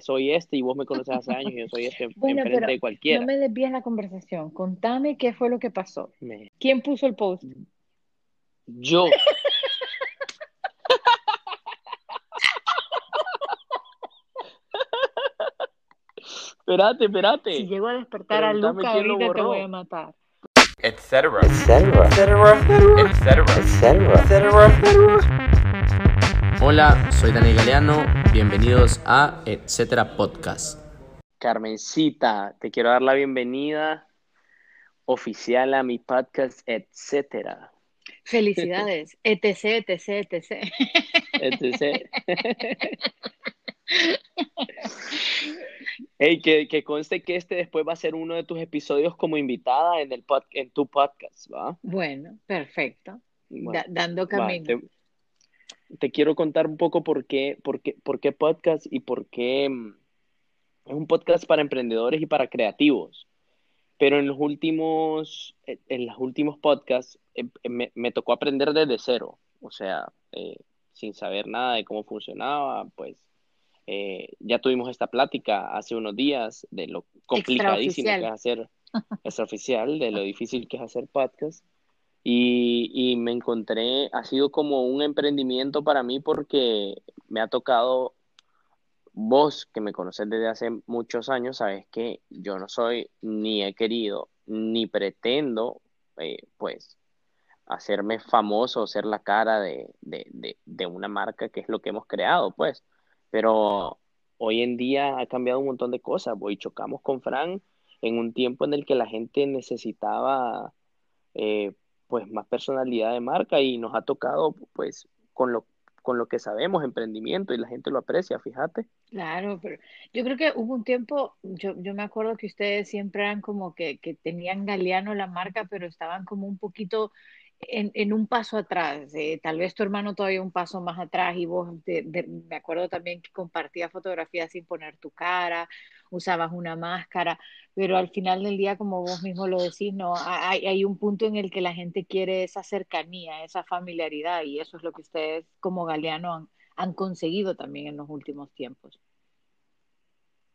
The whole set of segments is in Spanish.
soy este y vos me conoces hace años y yo soy este Bueno, enfrente pero de cualquiera. no me desvíes la conversación. Contame qué fue lo que pasó. Me- ¿Quién puso el post? Yo, espérate, espérate. Si llego a despertar a Luca ahorita te voy a matar. etc. etc. etc. Hola, soy Dani Galeano. Bienvenidos a Etcétera Podcast. Carmencita, te quiero dar la bienvenida oficial a mi podcast, etcétera. Felicidades. etc, etc, etc. Entonces, hey, que, que conste que este después va a ser uno de tus episodios como invitada en el pod- en tu podcast, ¿va? Bueno, perfecto. Bueno, Da- dando va, camino. te, te quiero contar un poco por qué, por qué, por qué podcast y por qué mm, es un podcast para emprendedores y para creativos. Pero en los últimos, en- en los últimos podcasts eh, me, me tocó aprender desde cero. O sea, eh, sin saber nada de cómo funcionaba, pues eh, ya tuvimos esta plática hace unos días de lo complicadísimo que es hacer extraoficial, de lo difícil que es hacer podcast. Y, y me encontré, ha sido como un emprendimiento para mí porque me ha tocado, vos que me conoces desde hace muchos años, sabes que yo no soy ni he querido ni pretendo, eh, pues, hacerme famoso ser la cara de, de, de, de una marca que es lo que hemos creado, pues. Pero hoy en día ha cambiado un montón de cosas. Hoy chocamos con Fran en un tiempo en el que la gente necesitaba eh, pues más personalidad de marca y nos ha tocado pues con lo, con lo que sabemos, emprendimiento y la gente lo aprecia, fíjate. Claro, pero yo creo que hubo un tiempo, yo, yo me acuerdo que ustedes siempre eran como que, que tenían Galeano la marca, pero estaban como un poquito en, en un paso atrás. eh, tal vez tu hermano todavía un paso más atrás y vos, de- de- me acuerdo también que compartías fotografías sin poner tu cara, usabas una máscara, pero al final del día, como vos mismo lo decís, no, hay, hay un punto en el que la gente quiere esa cercanía, esa familiaridad y eso es lo que ustedes como Galeano han, han conseguido también en los últimos tiempos.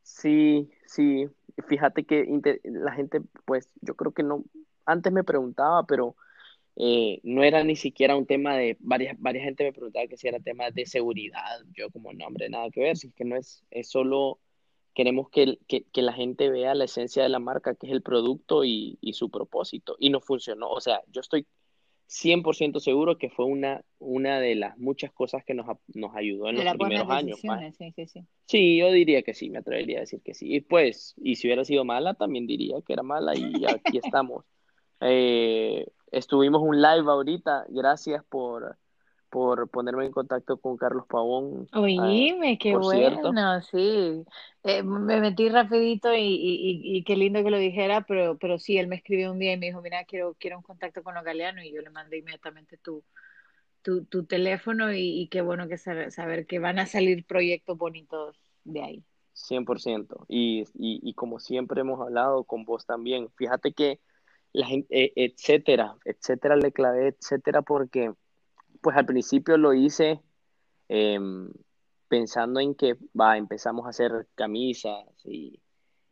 Sí, sí, fíjate que la gente pues yo creo que no, antes me preguntaba, pero eh, no era ni siquiera un tema de, varias, varias gente me preguntaba que si era tema de seguridad, yo como no, hombre, nada que ver, si es que no es, es solo, queremos que, que, que la gente vea la esencia de la marca, que es el producto y, y su propósito, y no funcionó, o sea, yo estoy 100% seguro que fue una, una de las muchas cosas que nos, nos ayudó en De los primeros años, más. sí, sí, sí. Sí, yo diría que sí, me atrevería a decir que sí. Y pues, y si hubiera sido mala, también diría que era mala y aquí estamos. Eh, estuvimos un live ahorita, gracias por, por ponerme en contacto con Carlos Pavón. ah, Oíme, qué bueno, sí. Eh, me metí rapidito y, y, y, y qué lindo que lo dijera, pero, pero sí, él me escribió un día y me dijo, mira, quiero, quiero un contacto con los galeanos y yo le mandé inmediatamente tu, tu, tu teléfono y, y qué bueno que saber, saber que van a salir proyectos bonitos de ahí. 100%. Y, y, y como siempre hemos hablado con vos también, fíjate que la gente, etcétera, etcétera, le clavé etcétera porque pues al principio lo hice em, pensando en que va, empezamos a hacer camisas y,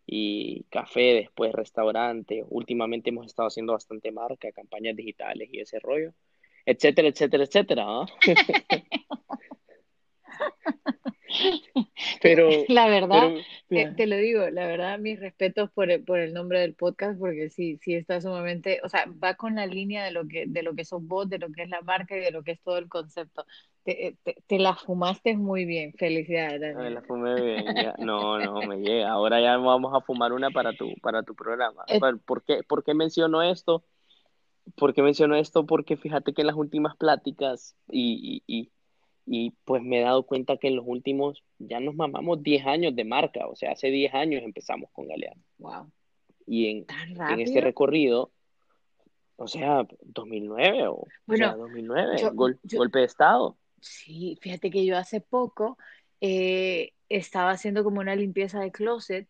y café, después restaurante. Últimamente hemos estado haciendo bastante marca, campañas digitales y ese rollo, etcétera, etcétera, etcétera. ¿ah? Pero, La verdad, pero, te, te lo digo, la verdad, mis respetos por el, por el nombre del podcast, porque sí, sí está sumamente, o sea, va con la línea de lo que, de lo que sos vos, de lo que es la marca y de lo que es todo el concepto. Te, te, te la fumaste muy bien, felicidades, Me la fumé bien, ya. No, no, me llega. Ahora ya vamos a fumar una para tu, para tu programa. Eh. Bueno, ¿Por qué, por qué menciono esto? ¿Por qué menciono esto? Porque fíjate que en las últimas pláticas y, y, y, y, pues me he dado cuenta que en los últimos ya nos mamamos 10 años de marca. O sea, hace 10 años empezamos con Galeano. Wow, Y en, en este recorrido, o sea, 2009 o, o Bueno, sea, 2009, yo- gol- yo- golpe de estado. Sí, fíjate que yo hace poco eh, estaba haciendo como una limpieza de closet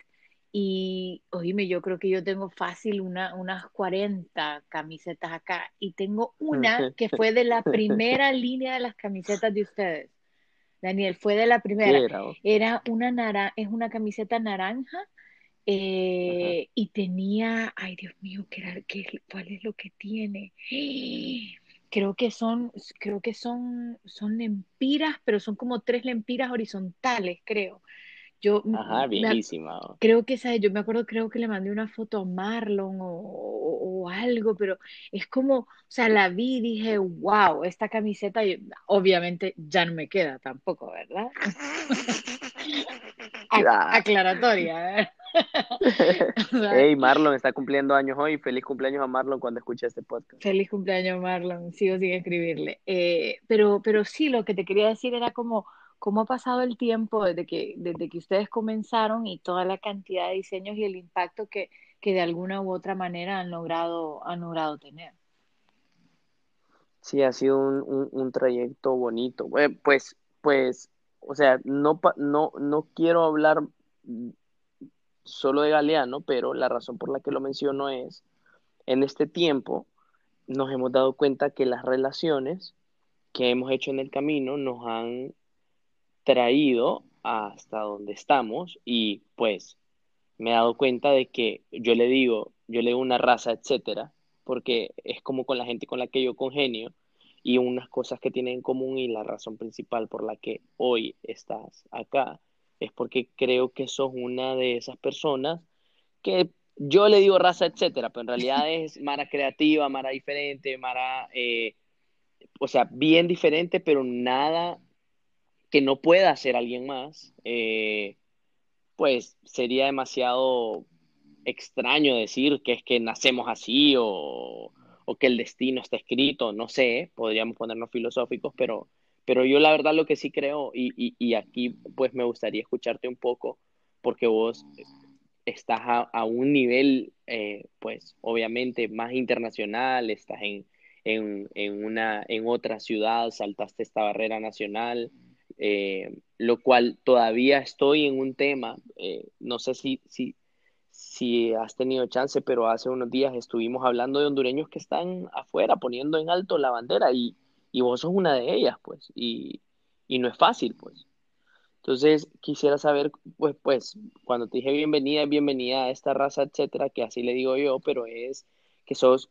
y, oíme, yo creo que yo tengo fácil una, unas 40 camisetas acá y tengo una que fue de la primera línea de las camisetas de ustedes. Daniel, fue de la primera. Era? una naranja, es una camiseta naranja eh, y tenía, ay Dios mío, ¿qué era, qué, ¿cuál es lo que tiene? Creo que son, creo que son, son lempiras, pero son como tres lempiras horizontales, creo. Yo Ajá, bienísima. creo que esa, yo me acuerdo, creo que le mandé una foto a Marlon o, o, algo, pero es como, o sea, la vi y dije, wow, esta camiseta obviamente ya no me queda tampoco, ¿verdad? Aclaratoria, ¿eh? hey, Marlon está cumpliendo años hoy. Feliz cumpleaños a Marlon cuando escuche este podcast. Feliz cumpleaños, Marlon. Sigo sin escribirle. Eh, pero, pero sí, lo que te quería decir era como cómo ha pasado el tiempo desde que, desde que ustedes comenzaron y toda la cantidad de diseños y el impacto que, que de alguna u otra manera han logrado, han logrado tener. Sí, ha sido un, un, trayecto bonito. Pues, pues, o sea, no, no, no quiero hablar solo de Galeano, pero la razón por la que lo menciono es, en este tiempo nos hemos dado cuenta que las relaciones que hemos hecho en el camino nos han traído hasta donde estamos y pues me he dado cuenta de que yo le digo, yo le digo una raza, etcétera, porque es como con la gente con la que yo congenio y unas cosas que tienen en común y la razón principal por la que hoy estás acá es porque creo que sos una de esas personas que yo le digo raza, etcétera, pero en realidad es Mara creativa, Mara diferente, Mara, eh, o sea, bien diferente, pero nada que no pueda hacer alguien más, eh, pues sería demasiado extraño decir que es que nacemos así o, o, que el destino está escrito, no sé, podríamos ponernos filosóficos, pero, pero yo la verdad lo que sí creo, y, y, y aquí pues me gustaría escucharte un poco, porque vos estás a, un nivel, eh, pues obviamente más internacional, estás en, en, en, una, en otra ciudad, saltaste esta barrera nacional, eh, lo cual todavía estoy en un tema, eh, no sé si, si, si has tenido chance, pero hace unos días estuvimos hablando de hondureños que están afuera poniendo en alto la bandera y, y vos sos una de ellas, pues, y, y no es fácil, pues. Entonces, quisiera saber, pues, pues, cuando te dije bienvenida, bienvenida a esta raza, etcétera, que así le digo yo, pero es que sos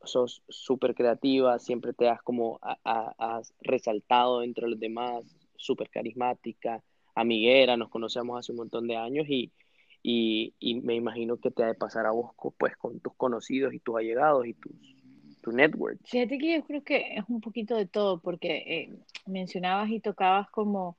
súper creativa, siempre te has como has resaltado entre los demás, súper carismática, amiguera, nos conocemos hace un montón de años y, y, me imagino que te ha de pasar a vos pues con tus conocidos y tus allegados y tus, tu network. Fíjate que yo creo que es un poquito de todo porque eh, mencionabas y tocabas como,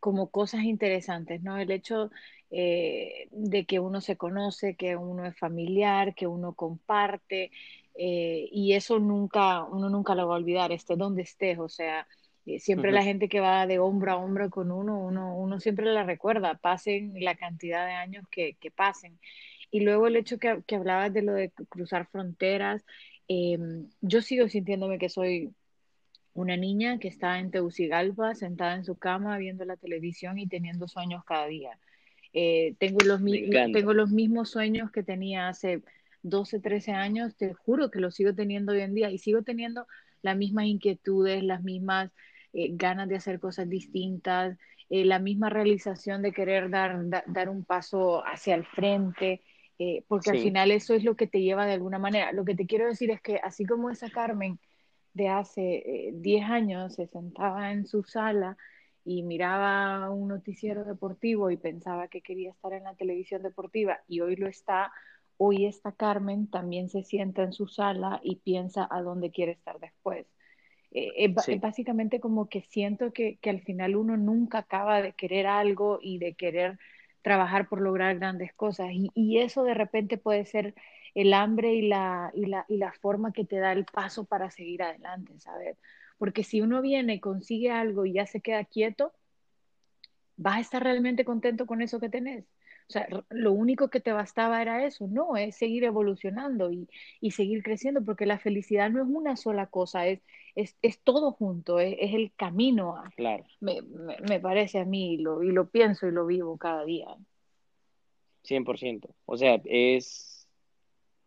como cosas interesantes, ¿no? El hecho eh, de que uno se conoce, que uno es familiar, que uno comparte, eh, y eso nunca, uno nunca lo va a olvidar, esté donde estés, o sea, eh, siempre la gente que va de hombro a hombro con uno, uno, uno siempre la recuerda, pasen la cantidad de años que, que pasen. Y luego el hecho que, que, hablabas de lo de cruzar fronteras, em, yo sigo sintiéndome que soy una niña que está en Tegucigalpa, sentada en su cama, viendo la televisión y teniendo sueños cada día. Eh, tengo, los, tengo los mismos sueños que tenía hace 12, 13 años, te juro que los sigo teniendo hoy en día y sigo teniendo las mismas inquietudes, las mismas eh, ganas de hacer cosas distintas, eh, la misma realización de querer dar, dar un paso hacia el frente, eh, porque al final eso es lo que te lleva de alguna manera. Lo que te quiero decir es que así como esa Carmen de hace 10 años se sentaba en su sala y miraba un noticiero deportivo y pensaba que quería estar en la televisión deportiva y hoy lo está, hoy esta Carmen también se sienta en su sala y piensa a dónde quiere estar después. Eh, es, básicamente como que siento que, que, al final uno nunca acaba de querer algo y de querer trabajar por lograr grandes cosas. Y, y eso de repente puede ser el hambre y la, y, la, y la forma que te da el paso para seguir adelante, ¿sabes? Porque si uno viene, consigue algo y ya se queda quieto, ¿vas a estar realmente contento con eso que tenés? O sea, lo único que te bastaba era eso, no, es seguir evolucionando y, y seguir creciendo, porque la felicidad no es una sola cosa, es, es, es todo junto, es, es, el camino. claro. Me, me, me, parece a mí y lo, y lo pienso y lo vivo cada día. 100%. O sea, es,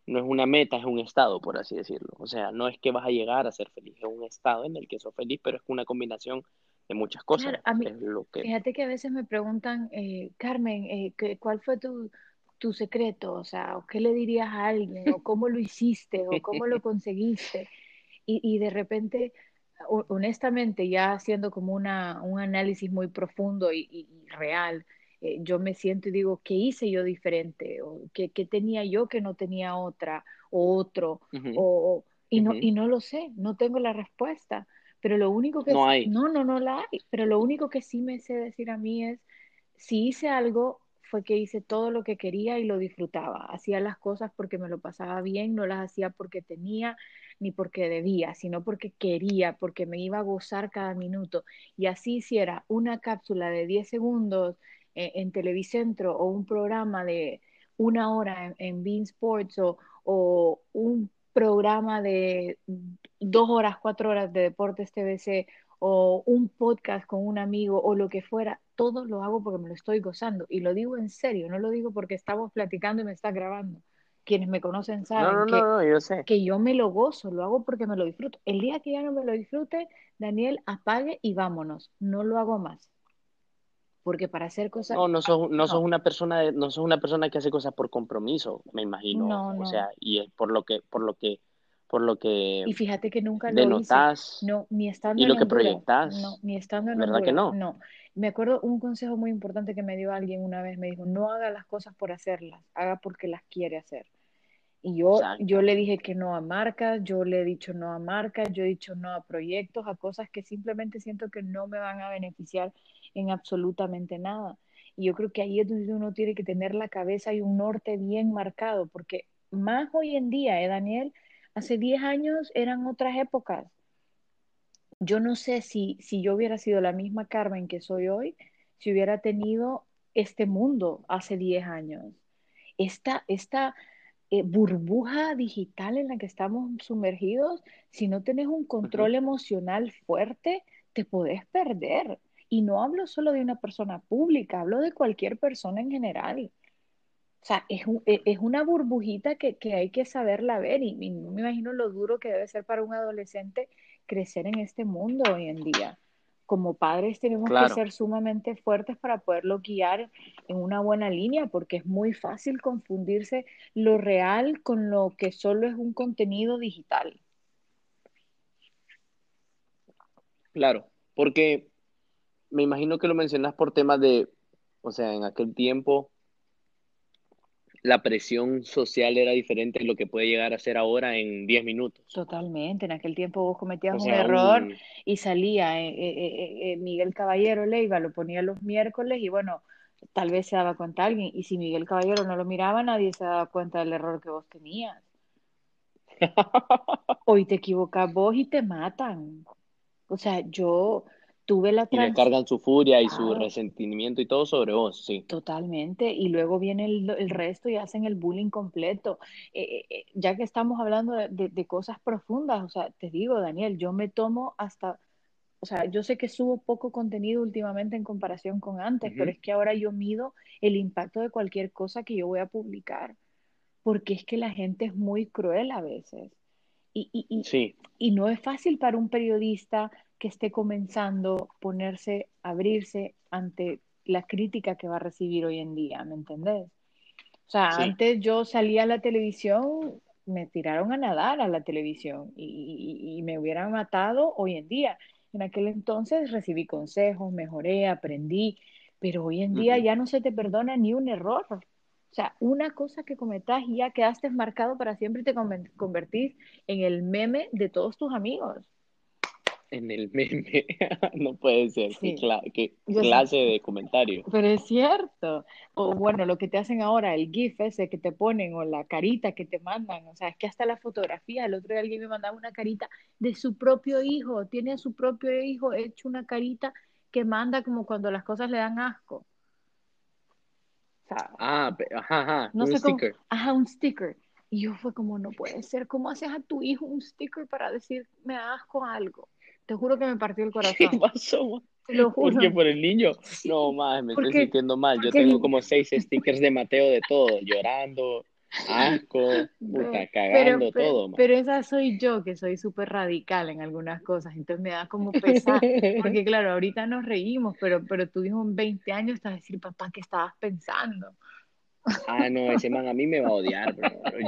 no es una meta, es un estado, por así decirlo. O sea, no es que vas a llegar a ser feliz, es un estado en el que sos feliz, pero es una combinación de muchas cosas. Claro, a mí, es lo que... fíjate que a veces me preguntan, eh, Carmen, eh, ¿qué- ¿cuál fue tu, tu secreto? O sea, ¿o ¿qué le dirías a alguien? ¿O cómo lo hiciste? ¿O cómo lo conseguiste? Y, y de repente, ho- honestamente, ya haciendo como una, un análisis muy profundo y, y- y real, eh, yo me siento y digo, ¿qué hice yo diferente? ¿O qué, qué tenía yo que no tenía otra o otro? O, y no, y no lo sé, no tengo la respuesta. Pero lo único que No hay. no, no, no la hay. Pero lo único que sí me sé decir a mí es, si hice algo, fue que hice todo lo que quería y lo disfrutaba. Hacía las cosas porque me lo pasaba bien, no las hacía porque tenía ni porque debía, sino porque quería, porque me iba a gozar cada minuto. Y así hiciera una cápsula de 10 segundos eh, en Televicentro o un programa de una hora en, en Bean Sports o, o un programa de dos horas, cuatro horas de Deportes TVC o un podcast con un amigo o lo que fuera, todo lo hago porque me lo estoy gozando. Y lo digo en serio, no lo digo porque estamos platicando y me está grabando. Quienes me conocen No, saben no, que, no, yo sé. que yo me lo gozo, lo hago porque me lo disfruto. El día que ya no me lo disfrute, Daniel, apague y vámonos. No lo hago más. Porque para hacer cosas... No, no sos, no sos No. una persona, de- no sos una persona que hace cosas por compromiso, me imagino. No, O no. sea, y es por lo que, por lo que, por lo que Y fíjate que nunca lo hice. No, ni estando y en lo que proyectas. No, ni estando en ¿Verdad que no? No. Me acuerdo un consejo muy importante que me dio alguien una vez. Me dijo, no haga las cosas por hacerlas, haga porque las quiere hacer. Y yo, Exacto. yo le dije que no a marcas, yo le he dicho no a marcas, yo he dicho no a proyectos, a cosas que simplemente siento que no me van a beneficiar en absolutamente nada. Y yo creo que ahí es donde uno tiene que tener la cabeza y un norte bien marcado, porque más hoy en día, ¿eh, Daniel? Hace 10 años eran otras épocas. Yo no sé si, si yo hubiera sido la misma Carmen que soy hoy, si hubiera tenido este mundo hace 10 años. Esta, esta eh, burbuja digital en la que estamos sumergidos, si no tenés un control emocional fuerte, te podés perder. Y no hablo solo de una persona pública, hablo de cualquier persona en general. O sea, es, un- e- es una burbujita que, que hay que saberla ver y, y no me imagino lo duro que debe ser para un adolescente crecer en este mundo hoy en día. Como padres tenemos que ser sumamente fuertes para poderlo guiar en una buena línea, porque es muy fácil confundirse lo real con lo que solo es un contenido digital. Claro, porque me imagino que lo mencionas por temas de, o sea, en aquel tiempo la presión social era diferente de lo que puede llegar a ser ahora en 10 minutos. Totalmente. En aquel tiempo vos cometías O un error un- y salía eh, eh, eh, Miguel Caballero Leiva, lo ponía los miércoles y bueno, tal vez se daba cuenta alguien. Y si Miguel Caballero no lo miraba, nadie se daba cuenta del error que vos tenías. Hoy te equivocas vos y te matan. O sea, yo tuve la y le cargan su furia y su resentimiento y todo sobre vos, sí. Totalmente, y luego viene el, el resto y hacen el bullying completo. Eh, eh, eh, ya que estamos hablando de, de- de cosas profundas, o sea, te digo, Daniel, yo me tomo hasta, o sea, yo sé que subo poco contenido últimamente en comparación con antes, pero es que ahora yo mido el impacto de cualquier cosa que yo voy a publicar, porque es que la gente es muy cruel a veces. Y, y, y, Sí, y no es fácil para un periodista que esté comenzando ponerse, abrirse ante la crítica que va a recibir hoy en día, ¿me entendés? O sea, Sí. antes yo salía a la televisión, me tiraron a nadar a la televisión y, y- y me hubieran matado hoy en día. En aquel entonces recibí consejos, mejoré, aprendí, pero hoy en día ya no se te perdona ni un error. O sea, una cosa que cometas y ya quedaste marcado para siempre y te convertís en el meme de todos tus amigos. En el meme. No puede ser. Qué, Sí. cla- qué Yo sé. clase de comentario. Pero es cierto. O bueno, lo que te hacen ahora, el GIF ese que te ponen o la carita que te mandan. O sea, es que hasta la fotografía, el otro día alguien me mandaba una carita de su propio hijo. Tiene a su propio hijo hecho una carita que manda como cuando las cosas le dan asco. O sea, Ah, pe- ajá, ajá. no un sé cómo. sticker. Ajá, un sticker. Y yo fue como, no puede ser. ¿Cómo haces a tu hijo un sticker para decir me asco algo? Te juro que me partió el ¿Qué corazón. pasó? Te lo ¿Por juro. qué por el niño? Sí, No, más, me estoy sintiendo mal. Yo tengo como seis stickers de Mateo de todo, llorando, asco, puta, cagando todo. Pero, esa soy yo, que soy súper radical en algunas cosas, entonces me da como pesar, porque claro, ahorita nos reímos, pero, pero tú en 20 años estás a decir, papá, ¿qué estabas pensando? Ah, no, ese man a mí me va a odiar,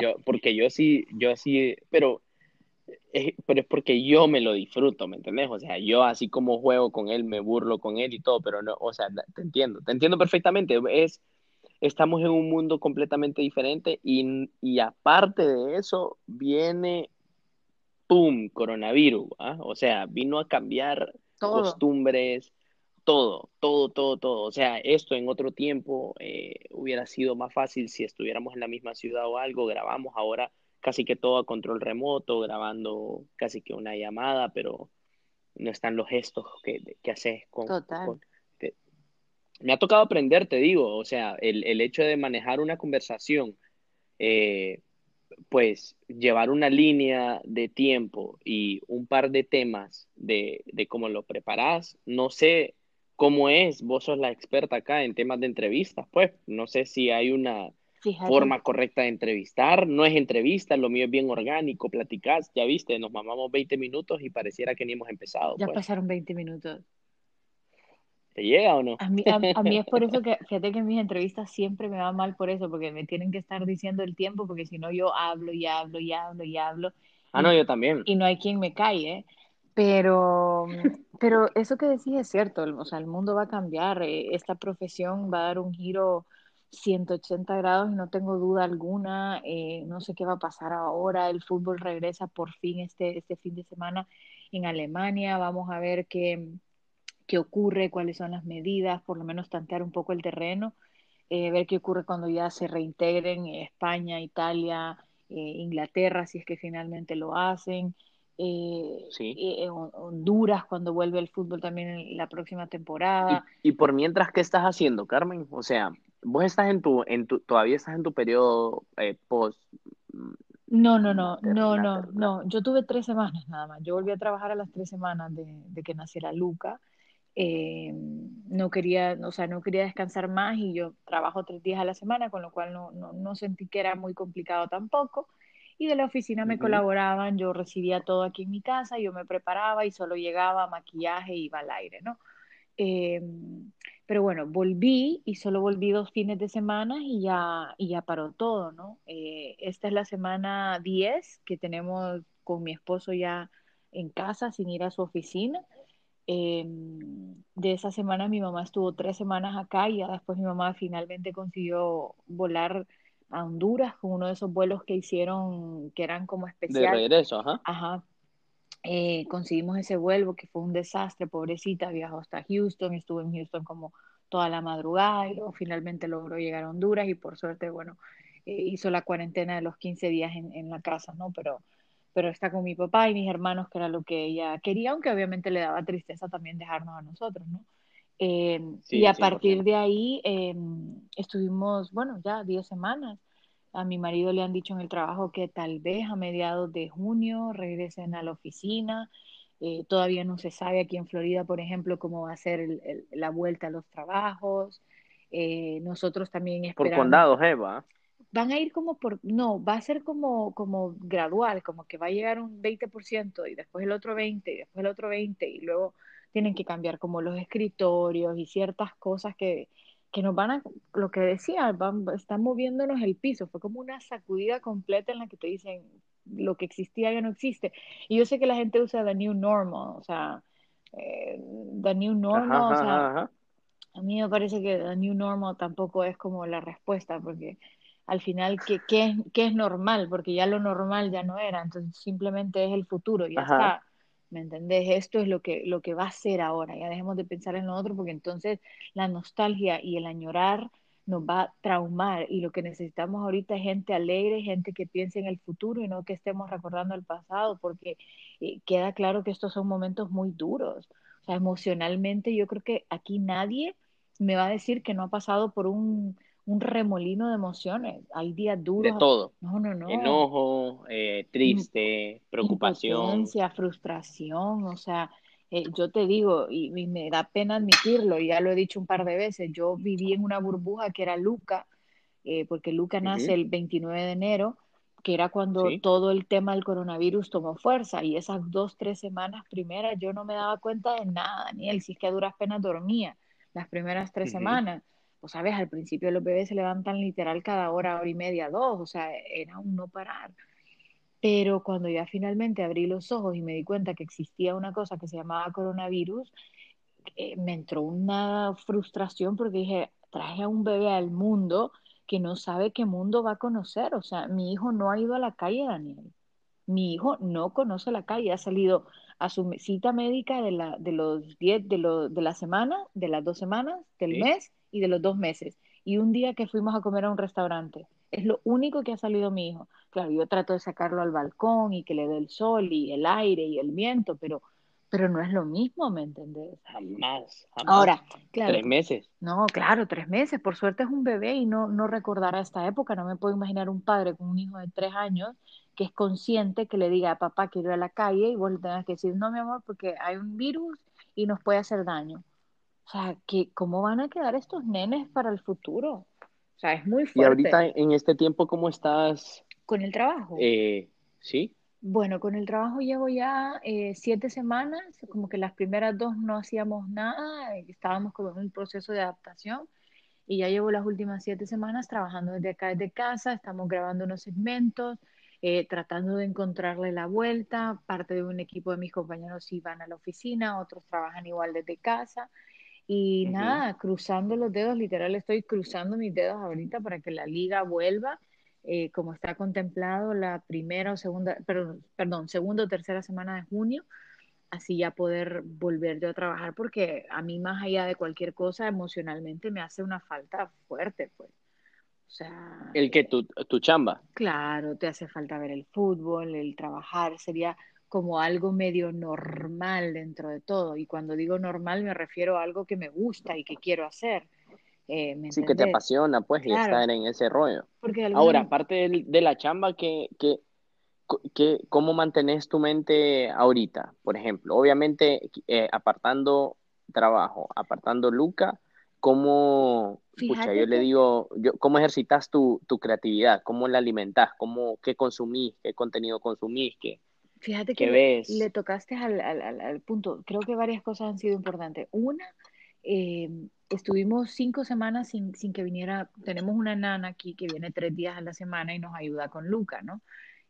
yo, porque yo sí, yo sí, pero es, pero es porque yo me lo disfruto, ¿me entendés? O sea, yo así como juego con él, me burlo con él y todo, pero no, o sea, te entiendo, te entiendo perfectamente, es, estamos en un mundo completamente diferente y, y aparte de eso viene, ¡pum!, coronavirus, ¿ah? O sea, vino a cambiar costumbres, todo, todo, todo, todo. O sea, esto en otro tiempo eh, hubiera sido más fácil si estuviéramos en la misma ciudad o algo, grabamos ahora casi que todo a control remoto, grabando casi que una llamada, pero no están los gestos que, que haces con... Total. me ha tocado aprender, te digo, o sea, el, el hecho de manejar una conversación, eh, pues llevar una línea de tiempo y un par de temas de, de cómo lo preparas, no sé cómo es, vos sos la experta acá en temas de entrevistas, pues no sé si hay una forma correcta de entrevistar. No es entrevista, lo mío es bien orgánico, platicás, ya viste, nos mamamos 20 minutos y pareciera que ni hemos empezado. Ya pues. pasaron 20 minutos. ¿Te llega o no? A mí, a, mí, es por eso que, fíjate que en mis entrevistas siempre me va mal por eso, porque me tienen que estar diciendo el tiempo, porque si no yo hablo y hablo y hablo y hablo. Ah, no, yo también. Y no hay quien me calle. Pero, pero eso que decís es cierto, o sea, el mundo va a cambiar, eh, esta profesión va a dar un giro 180 grados y no tengo duda alguna. Eh, no sé qué va a pasar ahora. El fútbol regresa por fin este, este fin de semana en Alemania. Vamos a ver qué, qué ocurre, cuáles son las medidas, por lo menos tantear un poco el terreno, eh, ver qué ocurre cuando ya se reintegren España, Italia, eh, Inglaterra, si es que finalmente lo hacen. Sí. Honduras cuando vuelve el fútbol también en la próxima temporada. ¿Y, y por mientras, ¿qué estás haciendo, Carmen? O sea, vos estás en tu, en tu, todavía estás en tu periodo eh, post. Mm, no, no, no, no, no, no. Yo tuve tres semanas nada más. Yo volví a trabajar a las tres semanas de, de que naciera Luca. Eh, no quería, o sea, no quería descansar más y yo trabajo tres días a la semana, con lo cual no, no, no sentí que era muy complicado tampoco. Y de la oficina me colaboraban, yo recibía todo aquí en mi casa, yo me preparaba y solo llegaba maquillaje y iba al aire, ¿no? Eh, pero bueno, volví y solo volví dos fines de semana y ya, y ya paró todo, ¿no? Eh, esta es la semana 10 que tenemos con mi esposo ya en casa sin ir a su oficina. Em, de esa semana mi mamá estuvo tres semanas acá y ya después mi mamá finalmente consiguió volar a Honduras con uno de esos vuelos que hicieron que eran como especiales. De regreso, ajá. Ajá, eh, conseguimos ese vuelo que fue un desastre, pobrecita, viajó hasta Houston, estuvo en Houston como toda la madrugada y luego finalmente logró llegar a Honduras y por suerte, bueno, eh, hizo la cuarentena de los 15 días en, en, la casa, ¿no? Pero, pero está con mi papá y mis hermanos, que era lo que ella quería, aunque obviamente le daba tristeza también dejarnos a nosotros, ¿no? Eh, y a partir de ahí estuvimos, bueno, ya 10 semanas a mi marido le han dicho en el trabajo que tal vez a mediados de junio regresen a la oficina. Eh, todavía no se sabe aquí en Florida, por ejemplo, cómo va a ser la vuelta a los trabajos. Eh, nosotros también esperamos. Por condados, Eva. Van a ir como por, no, va a ser como, como gradual, como que va a llegar un 20% y después el otro 20 y después el otro 20 y luego tienen que cambiar como los escritorios y ciertas cosas que, que nos van a, lo que decía, van, están moviéndonos el piso, fue como una sacudida completa en la que te dicen lo que existía ya no existe. Y yo sé que la gente usa the new normal, o sea, eh, the new normal, o sea, a mí me parece que the new normal tampoco es como la respuesta, porque al final, ¿qué, qué, es, qué es normal? Porque ya lo normal ya no era, entonces simplemente es el futuro, ya está. ¿Me entendés? Esto es lo que, lo que va a ser ahora. Ya dejemos de pensar en lo otro porque entonces la nostalgia y el añorar nos va a traumar y lo que necesitamos ahorita es gente alegre, gente que piense en el futuro y no que estemos recordando el pasado porque eh, queda claro que estos son momentos muy duros. O sea, emocionalmente yo creo que aquí nadie me va a decir que no ha pasado por un, un remolino de emociones. Hay días duros. De todo. No, no, no. Enojo, eh, triste, preocupación. frustración, o sea, eh, yo te digo, y, me da pena admitirlo, y ya lo he dicho un par de veces, yo viví en una burbuja que era Luca, eh, porque Luca nace el 29 de enero, que era cuando todo el tema del coronavirus tomó fuerza y esas dos, tres semanas primeras yo no me daba cuenta de nada, Daniel, si es que a duras penas dormía las primeras tres semanas. Pues sabes, al principio los bebés se levantan literal cada hora, hora y media, dos, o sea, era un no parar. Pero cuando ya finalmente abrí los ojos y me di cuenta que existía una cosa que se llamaba coronavirus, eh, me entró una frustración porque dije, traje a un bebé al mundo que no sabe qué mundo va a conocer. O sea, mi hijo no ha ido a la calle, Daniel. Mi hijo no conoce la calle, ha salido a su cita médica de, la, de los 10, de, lo, de la semana, de las dos semanas, del mes y de los dos meses. Y un día que fuimos a comer a un restaurante. Es lo único que ha salido mi hijo. Claro, yo trato de sacarlo al balcón y que le dé el sol y el aire y el viento, pero pero no es lo mismo, ¿me entendés? Jamás, jamás. Ahora, claro. Tres meses. No, claro, tres meses. Por suerte es un bebé y no, no recordará esta época. No me puedo imaginar un padre con un hijo de tres años que es consciente que le diga a papá quiero ir a la calle y vos le tengas que decir, no, mi amor, porque hay un virus y nos puede hacer daño. O sea, que, ¿cómo van a quedar estos nenes para el futuro? O sea, es muy fuerte. Y ahorita en este tiempo, ¿cómo estás? Con el trabajo. Eh, sí. Bueno, con el trabajo llevo ya eh, siete semanas, como que las primeras dos no hacíamos nada, estábamos como en un proceso de adaptación y ya llevo las últimas siete semanas trabajando desde acá, desde casa, estamos grabando unos segmentos, eh, tratando de encontrarle la vuelta, parte de un equipo de mis compañeros iban a la oficina, otros trabajan igual desde casa y nada, cruzando los dedos, literal estoy cruzando mis dedos ahorita para que la liga vuelva eh, como está contemplado la primera o segunda, perdón, perdón, segunda o tercera semana de junio, así ya poder volver yo a trabajar, porque a mí más allá de cualquier cosa, emocionalmente me hace una falta fuerte, pues. O sea... ¿El que tu, tu chamba? Claro, te hace falta ver el fútbol, el trabajar, sería como algo medio normal dentro de todo. Y cuando digo normal me refiero a algo que me gusta y que quiero hacer. Eh, sí, que te apasiona, pues, y estar en ese rollo. Ahora, aparte de, la chamba, ¿qué, cómo mantenés tu mente ahorita? Por ejemplo, obviamente, eh, apartando trabajo, apartando Luca, ¿cómo, escucha, yo le digo, yo, ¿cómo ejercitas tu, creatividad? ¿Cómo la alimentas? ¿Cómo, ¿Qué consumís? ¿Qué contenido consumís? ¿Qué, Fíjate que? Le, tocaste al, al, al, punto. Creo que varias cosas han sido importantes. Una, eh, estuvimos cinco semanas sin, sin, que viniera, tenemos una nana aquí que viene tres días a la semana y nos ayuda con Luca, ¿no?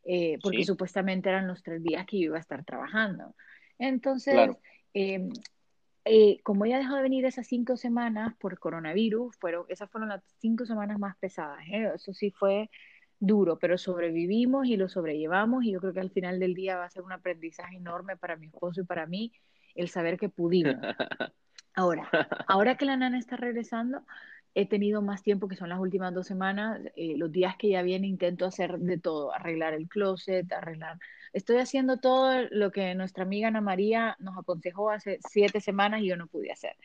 Eh, porque supuestamente eran los tres días que yo iba a estar trabajando. Entonces, em, eh, como ella dejó de venir esas cinco semanas por coronavirus, fueron, esas fueron las cinco semanas más pesadas, ¿eh? eso sí fue duro, pero sobrevivimos y lo sobrellevamos y yo creo que al final del día va a ser un aprendizaje enorme para mi esposo y para mí el saber que pudimos. Ahora, ahora que la nana está regresando, he tenido más tiempo, que son las últimas dos semanas. Eh, los días que ya viene intento hacer de todo, arreglar el closet, arreglar. Estoy haciendo todo lo que nuestra amiga Ana María nos aconsejó hace siete semanas y yo no pude hacer.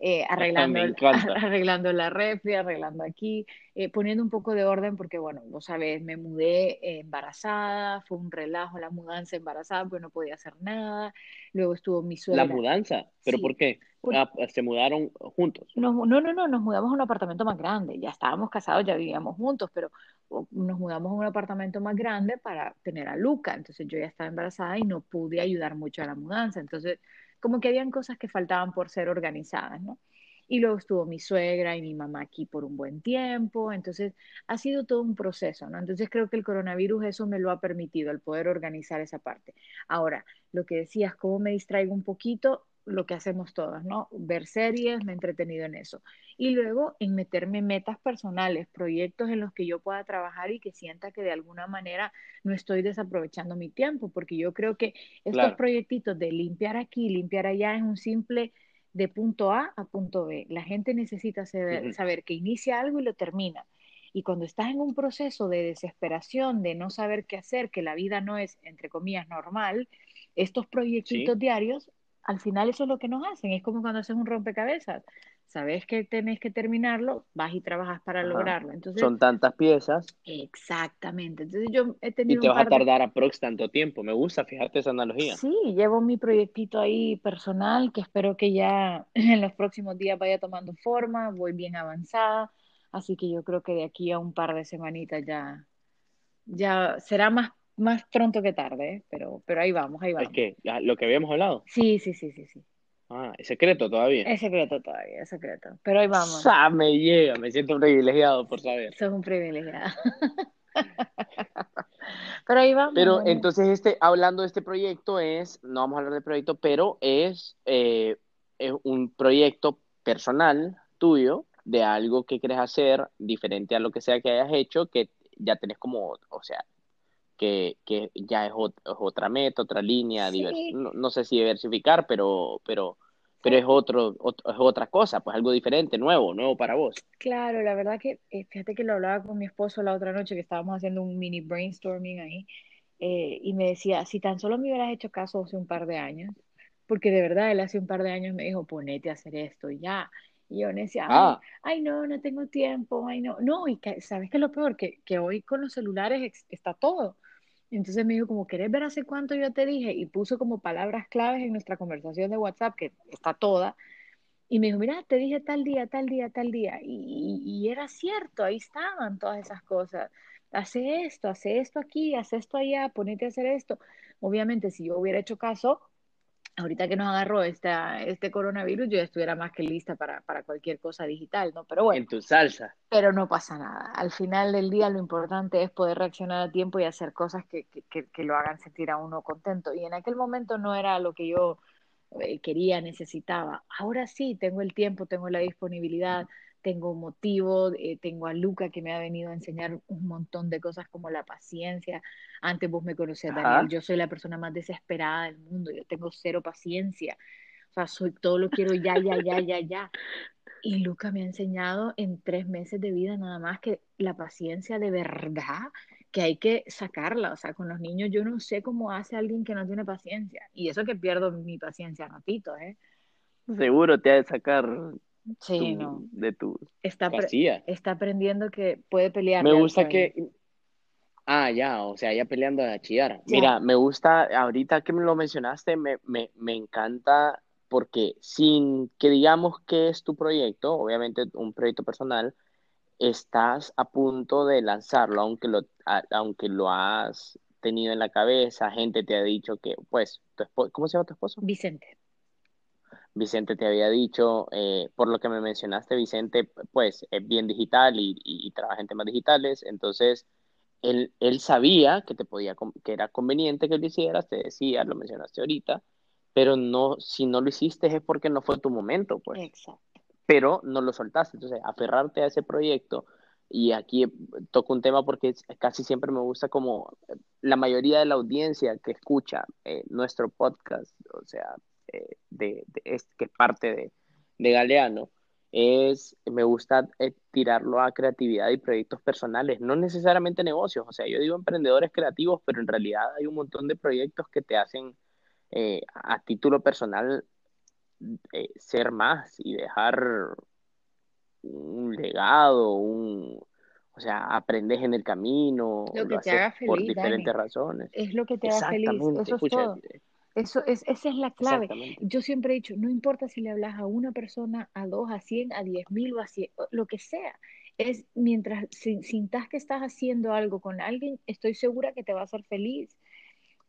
Eh, arreglando, arreglando la refri, arreglando aquí, eh, poniendo un poco de orden porque, bueno, vos sabés, me mudé embarazada, fue un relajo la mudanza embarazada porque no podía hacer nada, luego estuvo mi suegra. ¿La mudanza? ¿Pero por qué? Ah, ¿Se mudaron juntos? No, no, no, nos mudamos a un apartamento más grande, ya estábamos casados, ya vivíamos juntos, pero nos mudamos a un apartamento más grande para tener a Luca, entonces yo ya estaba embarazada y no pude ayudar mucho a la mudanza, entonces como que habían cosas que faltaban por ser organizadas, ¿no? Y luego estuvo mi suegra y mi mamá aquí por un buen tiempo, entonces ha sido todo un proceso, ¿no? Entonces creo que el coronavirus eso me lo ha permitido, el poder organizar esa parte. Ahora, lo que decías, ¿cómo me distraigo un poquito? Lo que hacemos todas, ¿no? Ver series, me he entretenido en eso. Y luego en meterme metas personales, proyectos en los que yo pueda trabajar y que sienta que de alguna manera no estoy desaprovechando mi tiempo, porque yo creo que estos proyectitos de limpiar aquí, limpiar allá es un simple de punto A a punto B. La gente necesita saber, saber que inicia algo y lo termina. Y cuando estás en un proceso de desesperación, de no saber qué hacer, que la vida no es, entre comillas, normal, estos proyectitos diarios al final eso es lo que nos hacen, es como cuando haces un rompecabezas, sabes que tenés que terminarlo, vas y trabajas para lograrlo. Entonces, Son tantas piezas. Exactamente. Entonces yo he tenido... Y te vas a tardar a prox tanto tiempo, me gusta, fíjate esa analogía. Sí, llevo mi proyectito ahí personal que espero que ya en los próximos días vaya tomando forma, voy bien avanzada. Así que yo creo que de aquí a un par de semanitas ya, ya será más, más pronto que tarde, ¿eh? pero, pero ahí vamos, ahí vamos. Es que lo que habíamos hablado. Sí, sí, sí, sí, sí. Ah, es secreto todavía. Es secreto todavía, es secreto. Pero ahí vamos. Ah, me llega, me siento privilegiado por saber. Sos un privilegiado. pero ahí vamos. Pero entonces, este, hablando de este proyecto, es, no vamos a hablar del proyecto, pero es, eh, es un proyecto personal tuyo de algo que quieres hacer diferente a lo que sea que hayas hecho, que ya tenés como, o sea, que, que ya es, otra meta, otra línea, no, sé si diversificar, pero, pero, pero es, otro, es otra cosa, pues algo diferente, nuevo, nuevo para vos. Claro, la verdad que, eh, fíjate que lo hablaba con mi esposo la otra noche, que estábamos haciendo un mini brainstorming ahí, eh, y me decía, si tan solo me hubieras hecho caso hace un par de años, porque de verdad él hace un par de años me dijo, ponete a hacer esto y ya. Y yo decía, ay, ah. ay, no, no tengo tiempo, ay, no. No, y que, ¿sabes qué es lo peor? Que, que hoy con los celulares está todo. Entonces me dijo, como, ¿querés ver hace cuánto yo te dije? Y puso como palabras claves en nuestra conversación de WhatsApp, que está toda. Y me dijo, mira, te dije tal día, tal día, tal día. Y, y, era cierto, ahí estaban todas esas cosas. Hace esto, hace esto aquí, hace esto allá, ponete a hacer esto. Obviamente, si yo hubiera hecho caso, ahorita que nos agarró esta, este coronavirus, yo ya estuviera más que lista para, para, cualquier cosa digital, ¿no? Pero bueno. En tu salsa. Pero no pasa nada. Al final del día lo importante es poder reaccionar a tiempo y hacer cosas que, que, que, lo hagan sentir a uno contento. Y en aquel momento no era lo que yo eh, quería, necesitaba. Ahora sí, tengo el tiempo, tengo la disponibilidad tengo motivo, eh, tengo a Luca que me ha venido a enseñar un montón de cosas como la paciencia. Antes vos me conocías, Daniel, yo soy la persona más desesperada del mundo, yo tengo cero paciencia. O sea, soy todo lo quiero ya, ya, ya, ya, ya. Y Luca me ha enseñado en tres meses de vida nada más que la paciencia de verdad, que hay que sacarla. O sea, con los niños yo no sé cómo hace alguien que no tiene paciencia. Y eso que pierdo mi paciencia a ratitos, ¿eh? Seguro te ha de sacar Sí, no. De tu está, está aprendiendo que puede pelear. Me gusta que... Ah, ya, o sea, ya peleando a chillar. Mira, me gusta, ahorita que me lo mencionaste, me, me, me encanta porque sin que digamos que es tu proyecto, obviamente un proyecto personal, estás a punto de lanzarlo, aunque lo, aunque lo has tenido en la cabeza, gente te ha dicho que, pues, tu ¿cómo se llama tu esposo? Vicente. Vicente te había dicho, eh, por lo que me mencionaste, Vicente, pues es bien digital y, trabaja en temas digitales, entonces él, él sabía que te podía, que era conveniente que lo hicieras, te decía, lo mencionaste ahorita, pero no, si no lo hiciste es porque no fue tu momento, pues. Exacto. Pero no lo soltaste, entonces aferrarte a ese proyecto, y aquí toco un tema porque casi siempre me gusta como la mayoría de la audiencia que escucha eh, nuestro podcast, o sea, eh, de, que es parte de, de, Galeano, es, me gusta eh, tirarlo a creatividad y proyectos personales, no necesariamente negocios, o sea, yo digo emprendedores creativos, pero en realidad hay un montón de proyectos que te hacen eh, a título personal ser más y dejar un legado, un, o sea, aprendes en el camino, lo que te haga feliz, por diferentes razones. Es lo que te haga feliz, eso es todo. Eso es, esa es la clave. Yo siempre he dicho, no importa si le hablas a una persona, a dos, a cien, a diez mil o a cien, lo que sea. Es mientras sintas que estás haciendo algo con alguien, estoy segura que te va a hacer feliz.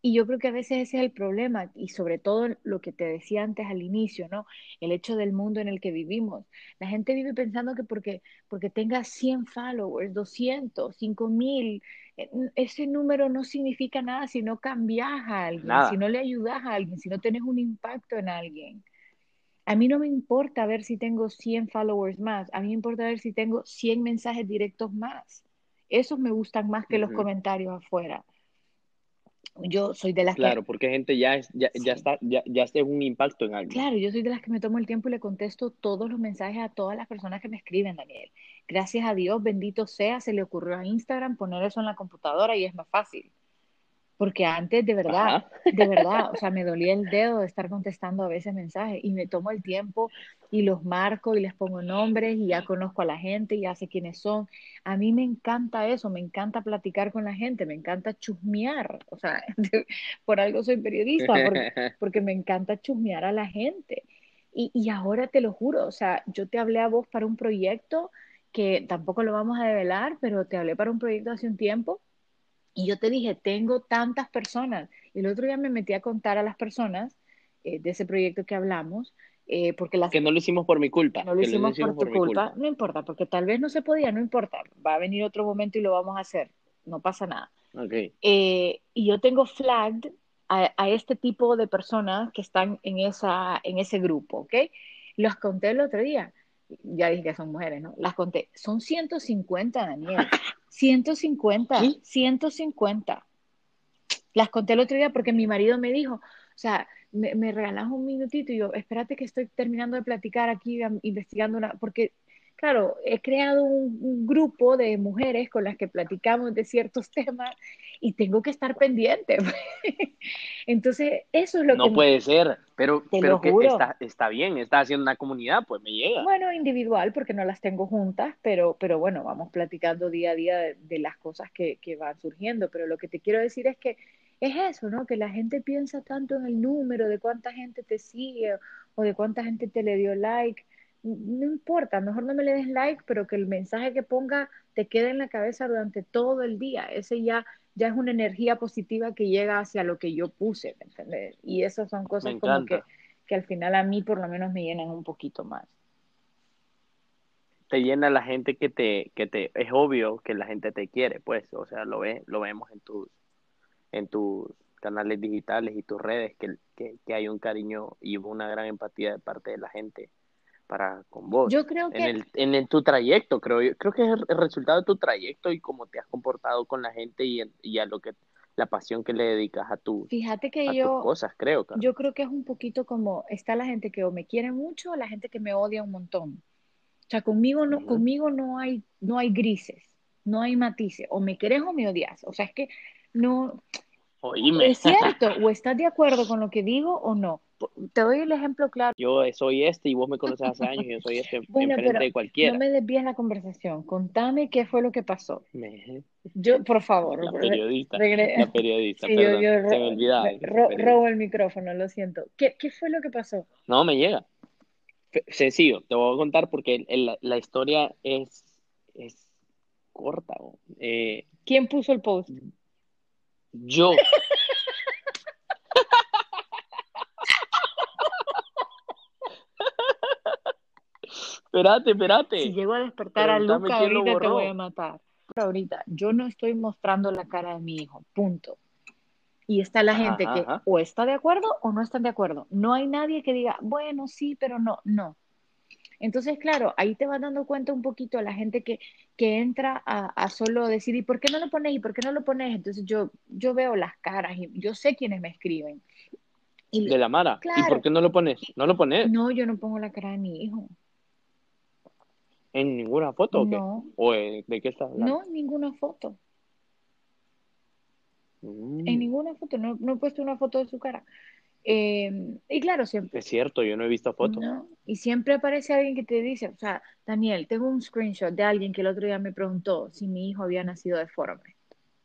Y yo creo que a veces ese es el problema, y sobre todo lo que te decía antes al inicio, ¿no? El hecho del mundo en el que vivimos. La gente vive pensando que porque, porque tengas 100 followers, 200, 5000, eh, ese número no significa nada si no cambias a alguien, si no le ayudas a alguien, si no tienes un impacto en alguien. A mí no me importa ver si tengo 100 followers más, a mí me importa ver si tengo 100 mensajes directos más. Esos me gustan más que los comentarios afuera yo soy de las claro, porque gente ya, es, ya, ya está, ya, ya hace un impacto en algo. Claro, yo soy de las que me tomo el tiempo y le contesto todos los mensajes a todas las personas que me escriben, Daniel. Gracias a Dios, bendito sea, se le ocurrió a Instagram poner eso en la computadora y es más fácil porque antes de verdad, de verdad, o sea, me dolía el dedo de estar contestando a veces mensajes y me tomo el tiempo y los marco y les pongo nombres y ya conozco a la gente, y ya sé quiénes son. A mí me encanta eso, me encanta platicar con la gente, me encanta chusmear, o sea, por algo soy periodista, porque, me encanta chusmear a la gente. Y, y ahora te lo juro, o sea, yo te hablé a vos para un proyecto que tampoco lo vamos a develar, pero te hablé para un proyecto hace un tiempo y yo te dije, tengo tantas personas. Y el otro día me metí a contar a las personas eh, de ese proyecto que hablamos, eh, porque las... Que no lo hicimos por mi culpa. No lo hicimos, por tu culpa. No importa, porque tal vez no se podía, no importa. Va a venir otro momento y lo vamos a hacer. No pasa nada. Okay. Eh, y yo tengo flagged a, a, este tipo de personas que están en, esa, en ese grupo, ¿ok? Los conté el otro día ya dije que son mujeres, ¿no? Las conté. Son 150, Daniel. 150. 150. Las conté el otro día porque mi marido me dijo, o sea, me, me regalas un minutito y yo, espérate que estoy terminando de platicar aquí, investigando una, porque claro, he creado un, grupo de mujeres con las que platicamos de ciertos temas y tengo que estar pendiente. Entonces, eso es lo no que... No puede ser, pero, pero que está, está, bien, está haciendo una comunidad, pues me llega. Bueno, individual, porque no las tengo juntas, pero, pero bueno, vamos platicando día a día de, de las cosas que, que van surgiendo, pero lo que te quiero decir es que es eso, ¿no? Que la gente piensa tanto en el número de cuánta gente te sigue o de cuánta gente te le dio like no importa, mejor no me le des like, pero que el mensaje que ponga te quede en la cabeza durante todo el día. Ese ya, ya es una energía positiva que llega hacia lo que yo puse, ¿me entiendes? Y esas son cosas como que, que al final a mí por lo menos me llenan un poquito más. Te llena la gente que te, que te, es obvio que la gente te quiere, pues, o sea, lo ve, lo vemos en tus, en tus canales digitales y tus redes, que, que, que hay un cariño y una gran empatía de parte de la gente para con vos. Yo creo que en, el, en el, tu trayecto, creo yo, creo que es el, resultado de tu trayecto y cómo te has comportado con la gente y, y a lo que la pasión que le dedicas a tu Fíjate que yo cosas, creo. Yo creo que es un poquito como está la gente que o me quiere mucho o la gente que me odia un montón. O sea, conmigo no, conmigo no hay, no hay grises, no hay matices. O me querés o me odias. O sea, es que no. Oíme. Es cierto, o estás de acuerdo con lo que digo o no te doy el ejemplo claro. Yo soy este y vos me conoces hace años y yo soy este bueno, enfrente de cualquiera. No me desvíes la conversación. Contame qué fue lo que pasó. Yo, por favor. La periodista. La periodista, sí, perdón, yo, yo, se me olvidaba. Ro robo el micrófono, lo siento. ¿Qué, ¿Qué, fue lo que pasó? No, me llega. Sencillo, te voy a contar porque el, la historia es, es corta. Eh, ¿Quién puso el post? Yo. Espérate, espérate. Si llego a despertar a Luca, ahorita te voy a matar. Ahorita, yo no estoy mostrando la cara de mi hijo, punto. Y está la gente que o está de acuerdo o no están de acuerdo. No hay nadie que diga, bueno, sí, pero no, no. Entonces, claro, ahí te vas dando cuenta un poquito a la gente que, que entra a, a, solo decir, ¿y por qué no lo pones? ¿Y por qué no lo pones? Entonces yo, yo veo las caras y yo sé quiénes me escriben. Y, de la Mara. ¿Y por qué no lo pones? ¿No lo pones? No, yo no pongo la cara de mi hijo. ¿En ninguna foto o qué? No. ¿O de qué estás hablando? No, en ninguna foto. Mm. En ninguna foto, no, no he puesto una foto de su cara. Eh, y claro, siempre. Es cierto, yo no he visto fotos. No, y siempre aparece alguien que te dice, o sea, Daniel, tengo un screenshot de alguien que el otro día me preguntó si mi hijo había nacido deforme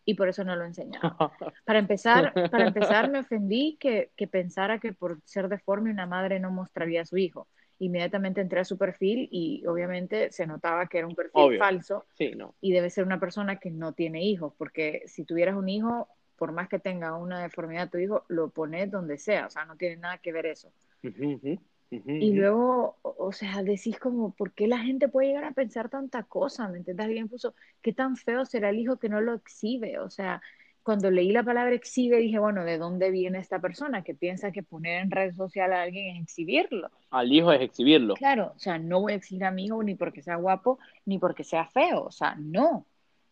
y por eso no lo enseñaba. Para empezar, para empezar me ofendí que, que pensara que por ser deforme una madre no mostraría a su hijo inmediatamente entré a su perfil y obviamente se notaba que era un perfil Obvio. falso Sí, no. y debe ser una persona que no tiene hijos, porque si tuvieras un hijo, por más que tenga una deformidad tu hijo, lo pones donde sea, o sea, no tiene nada que ver eso. Y luego, o o sea, decís como, ¿por qué la gente puede llegar a pensar tanta cosa? ¿Me entiendes? Alguien puso, ¿qué tan feo será el hijo que no lo exhibe? O sea, cuando leí la palabra exhibe, dije, bueno, ¿de dónde viene esta persona que piensa que poner en red social a alguien es exhibirlo? Al hijo es exhibirlo. Claro, o sea, no voy a exhibir a mi hijo ni porque sea guapo, ni porque sea feo, o sea, no.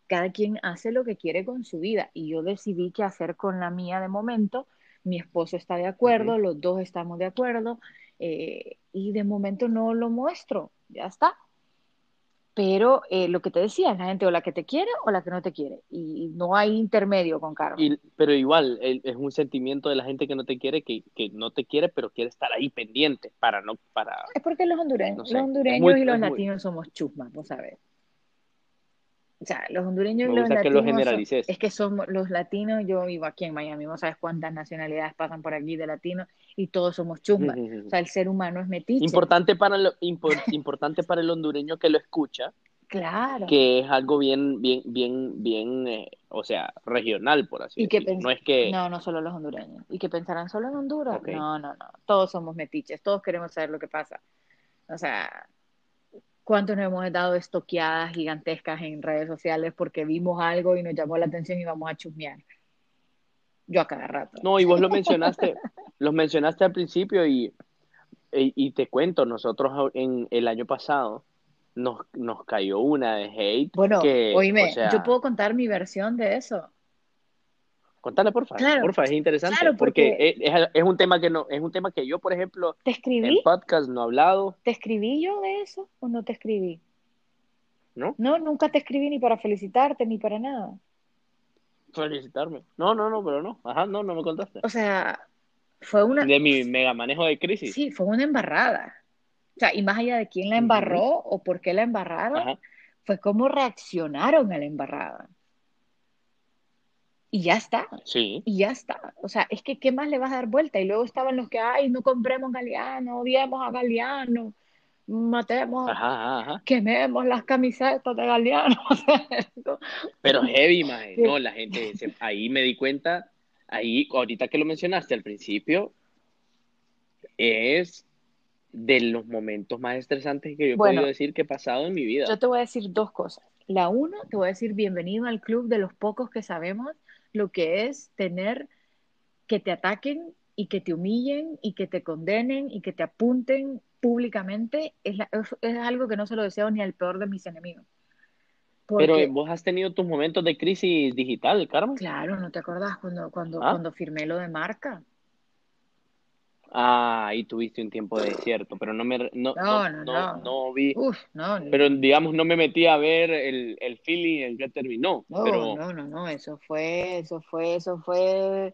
Cada quien hace lo que quiere con su vida y yo decidí qué hacer con la mía de momento. Mi esposo está de acuerdo, los dos estamos de acuerdo eh, y de momento no lo muestro, ya está. Pero eh, lo que te decía, la gente o la que te quiere o la que no te quiere y no hay intermedio con Carmen. Y, pero igual, el- es un sentimiento de la gente que no te quiere, que, que no te quiere, pero quiere estar ahí pendiente para no, para... Es porque los hondureños, No sé, los es hondureños muy- y los es muy- latinos somos chusmas, vos sabés. O sea, los hondureños y los gusta que lo latinos son- generalices. es que somos los latinos, yo vivo aquí en Miami, no sabes cuántas nacionalidades pasan por aquí de latinos y todos somos chusmas. O sea, el ser humano es metiche. Importante para, lo, impor- importante para el hondureño que lo escucha, Claro. que es algo bien, bien, bien, bien, eh, o sea, regional, por así decirlo. No es que, No, no solo los hondureños. ¿Y que pensarán solo en Honduras? Ok. No, no, no. Todos somos metiches, todos queremos saber lo que pasa. O sea, ¿cuántos nos hemos dado estoqueadas gigantescas en redes sociales porque vimos algo y nos llamó la atención y vamos a chusmear? Yo a cada rato. no, y vos lo mencionaste, los mencionaste al principio y, y, y te cuento, nosotros en el año pasado nos, nos cayó una de hate Bueno, que, oíme, o sea, yo puedo contar mi versión de eso. Contale por favor, Claro, por favor, es interesante, claro, porque, porque- es, un tema que no, es un tema que yo, por ejemplo, ¿Te en escribí? podcast no he hablado, ¿Te escribí yo de eso o no te escribí? ¿no? No, nunca te escribí ni para felicitarte ni para nada. Felicitarme. No, no, no, pero no, ajá, no, no me contaste. O sea, fue una, De mi mega manejo de crisis. sí, fue una embarrada. O sea, y más allá de quién la embarró o por qué la embarraron, Ajá. fue cómo reaccionaron a la embarrada. Y ya está, Sí. y ya está. O sea, es que ¿qué más le vas a dar vuelta? Y luego estaban los que, ay, no compremos Galeano, odiemos a Galeano, matemos, Ajá, ajá, quememos las camisetas de Galeano. Pero heavy, maje. Sí. No, la gente, se- ahí me di cuenta, ahí, ahorita que lo mencionaste al principio, es de los momentos más estresantes que yo he Bueno, podido decir que he pasado en mi vida. Yo te voy a decir dos cosas. La uno, te voy a decir bienvenido al club de los pocos que sabemos lo que es tener que te ataquen y que te humillen y que te condenen y que te apunten públicamente. Es, la- es, es algo que no se lo deseo ni al peor de mis enemigos. Pero vos has tenido tus momentos de crisis digital, Carmen. claro, ¿no te acordás cuando, cuando, Ah. cuando firmé lo de marca? Ah, ahí tuviste un tiempo de desierto, pero no me, no, No, no, vi, Uf, no, pero digamos no me metí a ver el, el feeling en que terminó, no, pero no, no, no, eso fue, eso fue, eso fue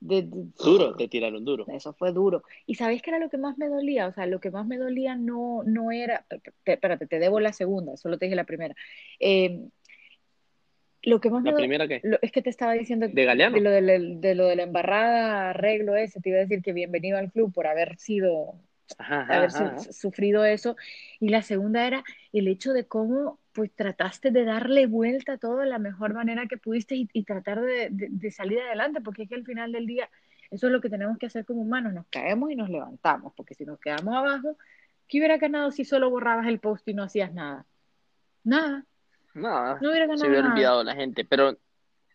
de- de- duro, te tiraron duro. Eso fue duro. ¿Y sabéis qué era lo que más me dolía? O sea, lo que más me dolía no, no era. te- Espérate, te debo la segunda, solo te dije la primera. Eh, lo que más ¿La do- primera qué? lo- es que te estaba diciendo ¿De Galeano? de lo de, la, de lo de la embarrada, arreglo ese, te iba a decir que bienvenido al club por haber sido, Ajá, ajá, haber ajá, su- ajá. sufrido eso. Y la segunda era el hecho de cómo pues trataste de darle vuelta a todo de la mejor manera que pudiste y, y tratar de, de- de salir adelante, porque es que al final del día eso es lo que tenemos que hacer como humanos, nos caemos y nos levantamos, porque si nos quedamos abajo, ¿qué hubiera ganado si solo borrabas el post y no hacías nada? Nada, Nada, no hubiera se hubiera nada. olvidado la gente, pero,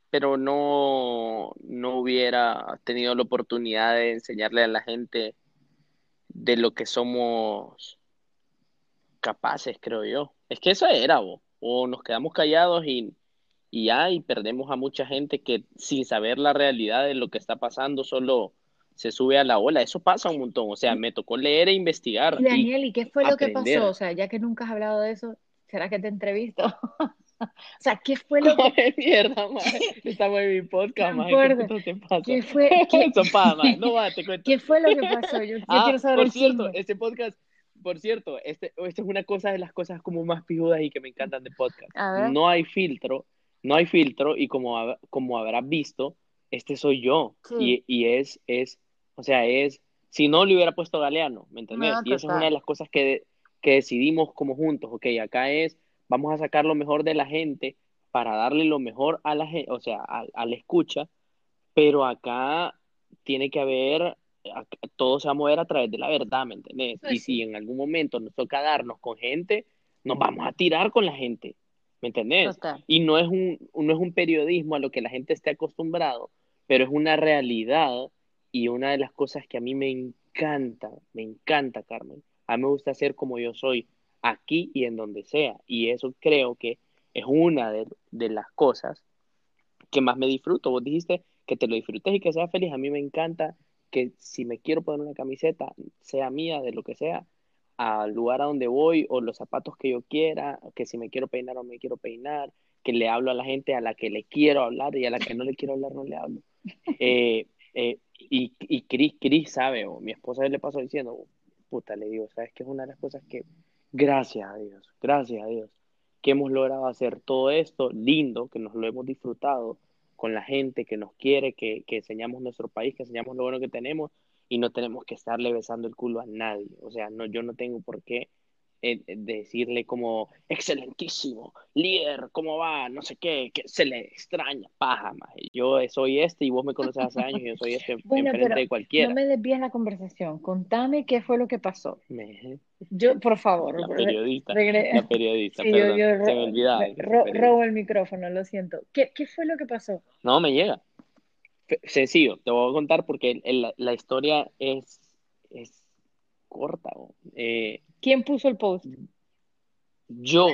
pero no, no hubiera tenido la oportunidad de enseñarle a la gente de lo que somos capaces, creo yo. Es que eso era, bo. o nos quedamos callados y, y ya, y perdemos a mucha gente que sin saber la realidad de lo que está pasando, solo se sube a la ola. Eso pasa un montón. O sea, me tocó leer e investigar. Y Daniel, ¿y qué fue lo que pasó? O sea, ya que nunca has hablado de eso, ¿será que te entrevisto? O sea, ¿qué fue lo que, mierda, madre. Estamos en mi podcast, No madre. ¿Qué te pasa? qué fue, qué, madre. No va, te cuento. qué fue lo que pasó? Yo, yo Ah, quiero saber por el cierto, chisme. este podcast, por cierto, este, esta es una cosa de las cosas como más pijudas y que me encantan de podcast. No hay filtro, no hay filtro y como, hab- como habrás visto, este soy yo. Sí. Y, y es, es, o sea, es, si no le hubiera puesto Galeano, ¿me entendés? No, y eso es una de las cosas que, que decidimos como juntos, ok, acá es, vamos a sacar lo mejor de la gente para darle lo mejor a la gente, o sea, a, a la escucha, pero acá tiene que haber, todo se va a mover a través de la verdad, ¿me entendés? Pues y si en algún momento nos toca darnos con gente, nos vamos a tirar con la gente, ¿me entendés? Total. Y no es un, no es un periodismo a lo que la gente esté acostumbrado, pero es una realidad y una de las cosas que a mí me encanta, me encanta, Carmen. A mí me gusta ser como yo soy, aquí y en donde sea. Y eso creo que es una de, de las cosas que más me disfruto. Vos dijiste que te lo disfrutes y que seas feliz. A mí me encanta que si me quiero poner una camiseta, sea mía, de lo que sea, al lugar a donde voy o los zapatos que yo quiera, que si me quiero peinar o me quiero peinar, que le hablo a la gente a la que le quiero hablar y a la que no le quiero hablar no le hablo. Eh, eh, y, y Cris, Cris sabe, o mi esposa le pasó diciendo, puta, le digo, ¿sabes qué es una de las cosas que, gracias a Dios, gracias a Dios, que hemos logrado hacer todo esto lindo, que nos lo hemos disfrutado con la gente que nos quiere, que, que enseñamos nuestro país, que enseñamos lo bueno que tenemos y no tenemos que estarle besando el culo a nadie. O sea, no, yo no tengo por qué eh, decirle como, excelentísimo, líder, ¿cómo va? No sé qué, que se le extraña, paja. Yo soy este y vos me conoces hace años y yo soy este Bueno, enfrente pero de cualquiera. no me desvíes la conversación. Contame qué fue lo que pasó. Me- Yo, por favor, La periodista, regre- la periodista, Sí, yo- perdón, yo se me olvidaba. ro- robo el micrófono, lo siento. ¿Qué, qué fue lo que pasó? No, me llega. Sencillo, te voy a contar porque el- el- la historia es, es corta. Eh, ¿Quién puso el post? yo,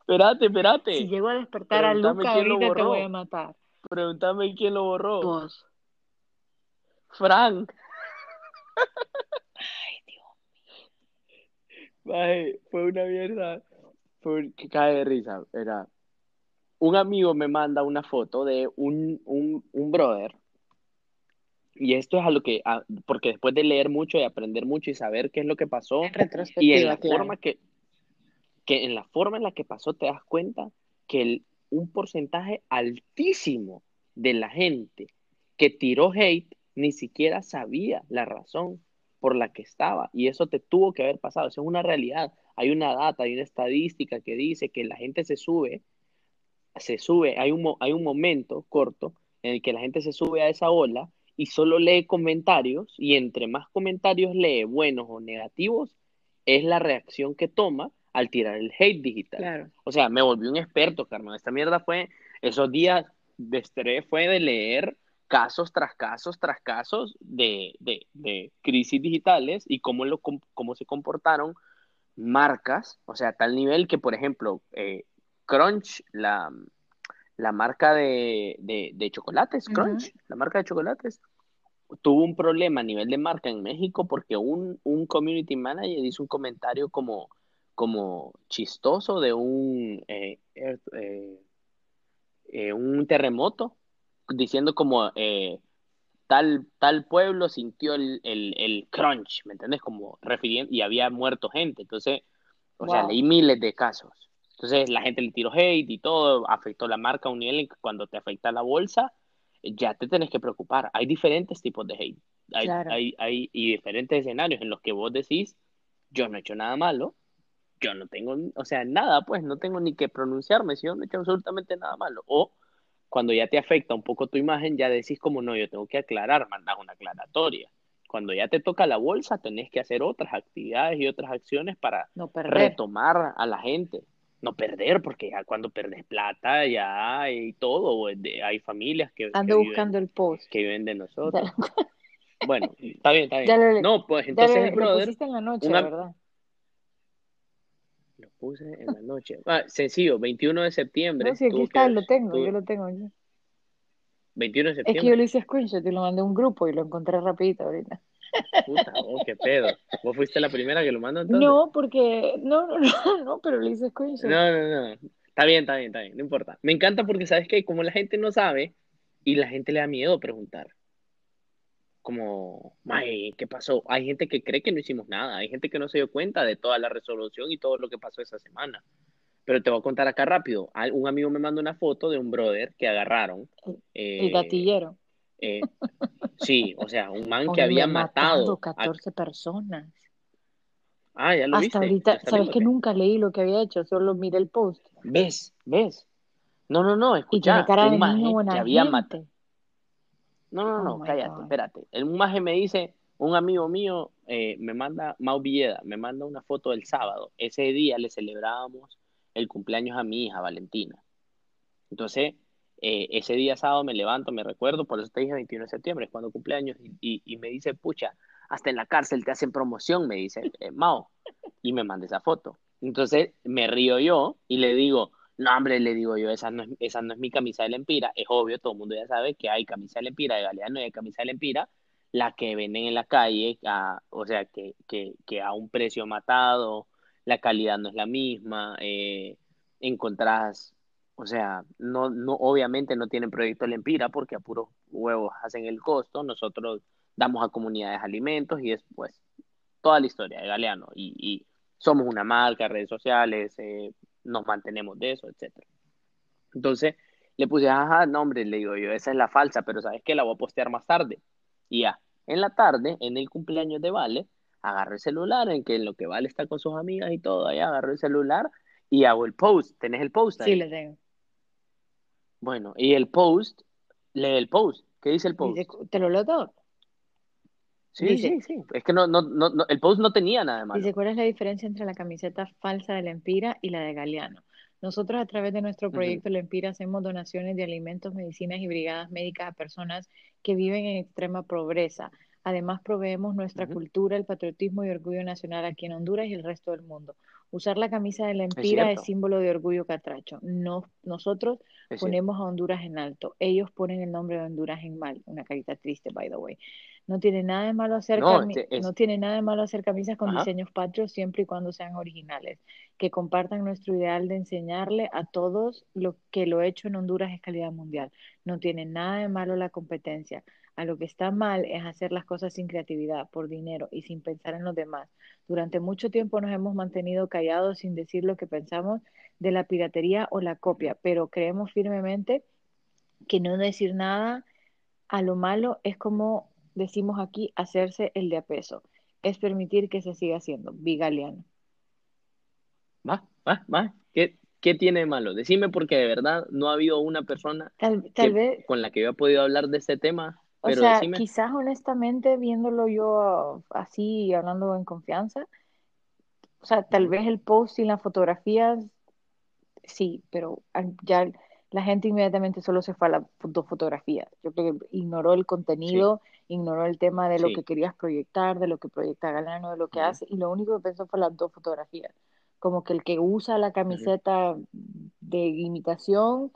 espérate, espérate. Si llego a despertar a Luca, ahorita te voy a matar. Pregúntame quién lo borró. Vos. Frank. Ay, Dios. Maje, fue una mierda. Fue que cae de risa. Era un amigo me manda una foto de un, un, un brother. Y esto es a lo que, a- porque después de leer mucho y aprender mucho y saber qué es lo que pasó, y en la claro. forma que, que en la forma en la que pasó te das cuenta que el- un porcentaje altísimo de la gente que tiró hate ni siquiera sabía la razón por la que estaba y eso te tuvo que haber pasado, eso es una realidad, hay una data, hay una estadística que dice que la gente se sube, se sube, hay un, hay un momento corto en el que la gente se sube a esa ola y solo lee comentarios y entre más comentarios lee, buenos o negativos, es la reacción que toma al tirar el hate digital. Claro. O sea, me volví un experto, Carmen. Esta mierda fue, esos días de estrés fue de leer casos tras casos tras casos de, de, de crisis digitales y cómo, lo, cómo se comportaron marcas, o sea, a tal nivel que, por ejemplo, eh, Crunch, la, la marca de, de, de chocolates. Crunch, la marca de chocolates, tuvo un problema a nivel de marca en México porque un, un community manager hizo un comentario como, como chistoso de un, eh, earth- eh, eh, un terremoto, diciendo como tal, tal pueblo sintió el, el, el crunch, ¿me entiendes? Como refiriendo, y había muerto gente. Entonces, o sea, leí miles de casos. Entonces, la gente le tiró hate y todo, afectó la marca a un nivel en que cuando te afecta la bolsa, ya te tenés que preocupar. Hay diferentes tipos de hate. Hay, Claro. hay, hay y diferentes escenarios en los que vos decís, yo no he hecho nada malo, yo no tengo, o sea, nada, pues no tengo ni que pronunciarme si yo no he hecho absolutamente nada malo. O cuando ya te afecta un poco tu imagen, ya decís como no, yo tengo que aclarar, mandas una aclaratoria. Cuando ya te toca la bolsa, tenés que hacer otras actividades y otras acciones para No retomar a la gente. No perder, porque ya cuando perdes plata, ya hay todo. Hay familias que, que Ando viven, buscando el post. que viven de nosotros. Ya, Bueno, está bien, está Ya bien. lo- No, pues ya entonces lo, el lo brother pusiste en la noche, una- ¿verdad? lo puse en la noche. Ah, sencillo, 21 de septiembre. No, sí, aquí está, que- lo tengo, tuvo- yo lo tengo aquí. 21 de Es que septiembre. yo le hice screenshot y lo mandé a un grupo y lo encontré rapidito ahorita. Puta, oh, qué pedo. ¿Vos fuiste la primera que lo mandó entonces? No, porque, no, no, no, no, pero le hice screenshot. No, no, no. Está bien, está bien, está bien, no importa. Me encanta porque, ¿sabes qué? Como la gente no sabe y la gente le da miedo preguntar. Como, "Mae, ¿qué pasó? Hay gente que cree que no hicimos nada, hay gente que no se dio cuenta de toda la resolución y todo lo que pasó esa semana. Pero te voy a contar acá rápido. Un amigo me mandó una foto de un brother que agarraron. El eh, gatillero. Eh, sí, o sea, un man que había matado matado. a- 14 personas. Ah, ya lo Hasta viste. ahorita, sabes que nunca leí lo que había hecho, solo miré el post. ¿Ves? ¿Ves? No, no, no, Y escucha, de un maje niño que buena había matado. gente. No, no, Oh no, cállate, God. espérate. El maje me dice, un amigo mío eh, me manda, Mau Villeda, me manda una foto del sábado. Ese día le celebrábamos el cumpleaños a mi hija, Valentina. Entonces, eh, ese día sábado me levanto, me recuerdo, por eso te dije 21 de septiembre, es cuando cumpleaños, y, y, me dice, pucha, hasta en la cárcel te hacen promoción, me dice, eh, Mao, y me manda esa foto. Entonces, me río yo y le digo, no, hombre, le digo yo, esa no es, esa no es mi camisa de Lempira. Es obvio, todo el mundo ya sabe que hay camisa de Lempira de Galeano y hay camisa de Lempira, la que venden en la calle, o sea, que a un precio matado, la calidad no es la misma, eh, encontrás, o sea, no, no, obviamente no tienen proyecto Lempira porque a puros huevos hacen el costo, nosotros damos a comunidades alimentos y después toda la historia de Galeano y, y somos una marca, redes sociales, eh, nos mantenemos de eso, etcétera. Entonces, le puse, ajá, no, hombre, le digo yo, esa es la falsa, pero sabes que la voy a postear más tarde. Y ya, en la tarde, en el cumpleaños de Vale, agarro el celular, en que en lo que Vale está con sus amigas y todo, ahí agarro el celular y hago el post. ¿Tenés el post ahí? Sí, lo tengo. Bueno, y el post, lee el post. ¿Qué dice el post? ¿Te lo leo todo? Sí, sí, sí. Es que no, no, no, el post no tenía nada más. Dice, ¿cuál es la diferencia entre la camiseta falsa de la Empira y la de Galeano? Nosotros a través de nuestro proyecto La Empira hacemos donaciones de alimentos, medicinas y brigadas médicas a personas que viven en extrema pobreza. Además, proveemos nuestra cultura, el patriotismo y orgullo nacional aquí en Honduras y el resto del mundo. Usar la camisa de la Empira es, símbolo de orgullo catracho. No, nosotros ponemos a Honduras en alto. Ellos ponen el nombre de Honduras en mal. Una carita triste, by the way. No tiene nada de malo hacer, no, no tiene nada de malo hacer camisas con diseños patrios siempre y cuando sean originales. Que compartan nuestro ideal de enseñarle a todos lo que lo hecho en Honduras es calidad mundial. No tiene nada de malo la competencia. A lo que está mal es hacer las cosas sin creatividad, por dinero y sin pensar en los demás. Durante mucho tiempo nos hemos mantenido callados sin decir lo que pensamos de la piratería o la copia, pero creemos firmemente que no decir nada a lo malo es como decimos aquí, hacerse el de a peso. Es permitir que se siga haciendo. Vigaliano. Va, va, va. ¿Qué, ¿Qué tiene de malo? Decime porque de verdad no ha habido una persona con la que yo he podido hablar de este tema. O sea, quizás honestamente viéndolo yo así, hablando en confianza, o sea, tal vez el post y las fotografías, sí, pero ya la gente inmediatamente solo se fue a las dos fotografías. Yo creo que ignoró el contenido, ignoró el tema de lo que querías proyectar, de lo que proyecta Galano, de lo que hace, y lo único que pensó fue las dos fotografías. Como que el que usa la camiseta de imitación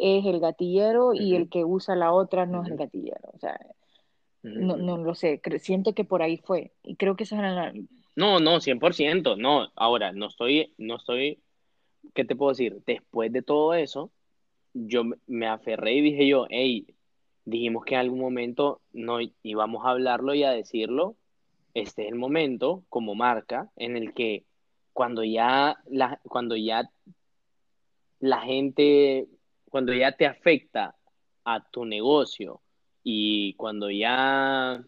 es el gatillero y el que usa la otra no es el gatillero. O sea, no, no lo sé, siento que por ahí fue. Y creo que eso era la... No, no, 100%, no. Ahora, no estoy, no estoy, ¿qué te puedo decir? Después de todo eso, yo me aferré y dije yo, hey, dijimos que en algún momento no íbamos a hablarlo y a decirlo. Este es el momento como marca en el que cuando ya la, cuando ya la gente, cuando ya te afecta a tu negocio y cuando ya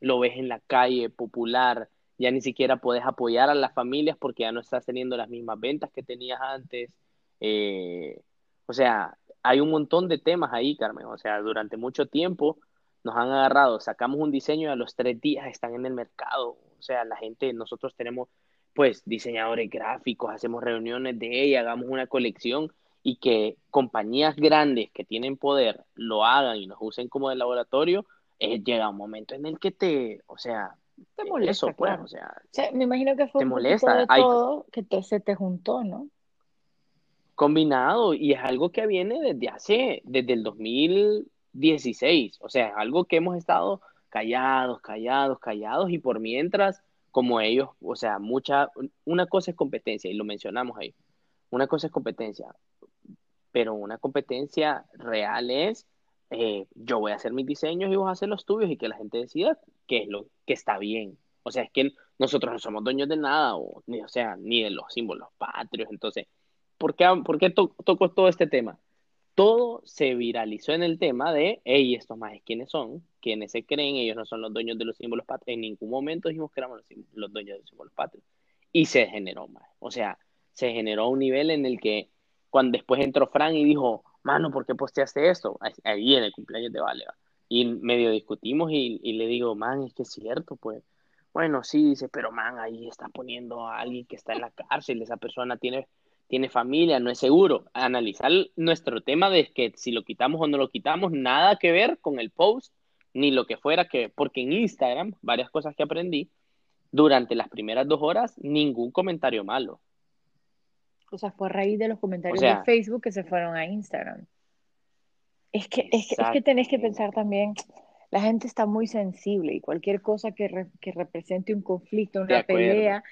lo ves en la calle popular, ya ni siquiera puedes apoyar a las familias porque ya no estás teniendo las mismas ventas que tenías antes. Eh, o sea, hay un montón de temas ahí, Carmen. O sea, durante mucho tiempo nos han agarrado, sacamos un diseño y a los tres días están en el mercado. O sea, la gente, nosotros tenemos pues diseñadores gráficos, hacemos reuniones de ella, hagamos una colección y que compañías grandes que tienen poder lo hagan y nos usen como de laboratorio, eh, llega un momento en el que te, o sea, te molesta, pues, o, sea, me imagino que fue te molesta. todo que te, se te juntó, ¿no? combinado y es algo que viene desde hace, desde el 2016, o sea, es algo que hemos estado callados, callados, callados y por mientras, como ellos, o sea, mucha, una cosa es competencia y lo mencionamos ahí, una cosa es competencia, pero una competencia real es, eh, yo voy a hacer mis diseños y vos a hacer los tuyos y que la gente decida qué es lo que está bien. O sea, es que nosotros no somos dueños de nada, o, ni, o sea, ni de los símbolos patrios, entonces ¿por qué, por qué tocó todo este tema? Todo se viralizó en el tema de, hey, estos más quiénes son, quiénes se creen, ellos no son los dueños de los símbolos patrios. En ningún momento dijimos que éramos los, dueños de los símbolos patrios. Y se generó más. O sea, se generó un nivel en el que, cuando después entró Frank y dijo, mano, ¿por qué posteaste esto? Ahí en el cumpleaños de Vale. Y medio discutimos y, le digo, man, es que es cierto, pues. Bueno, sí, dice, pero man, ahí está poniendo a alguien que está en la cárcel, esa persona tiene tiene familia, no es seguro. Analizar nuestro tema de que si lo quitamos o no lo quitamos, nada que ver con el post, ni lo que fuera que, porque en Instagram, varias cosas que aprendí, durante las primeras dos horas, ningún comentario malo. O sea, fue a raíz de los comentarios de Facebook que se fueron a Instagram. Es que, es que, es que tenés que pensar también, la gente está muy sensible y cualquier cosa que, que represente un conflicto, una pelea,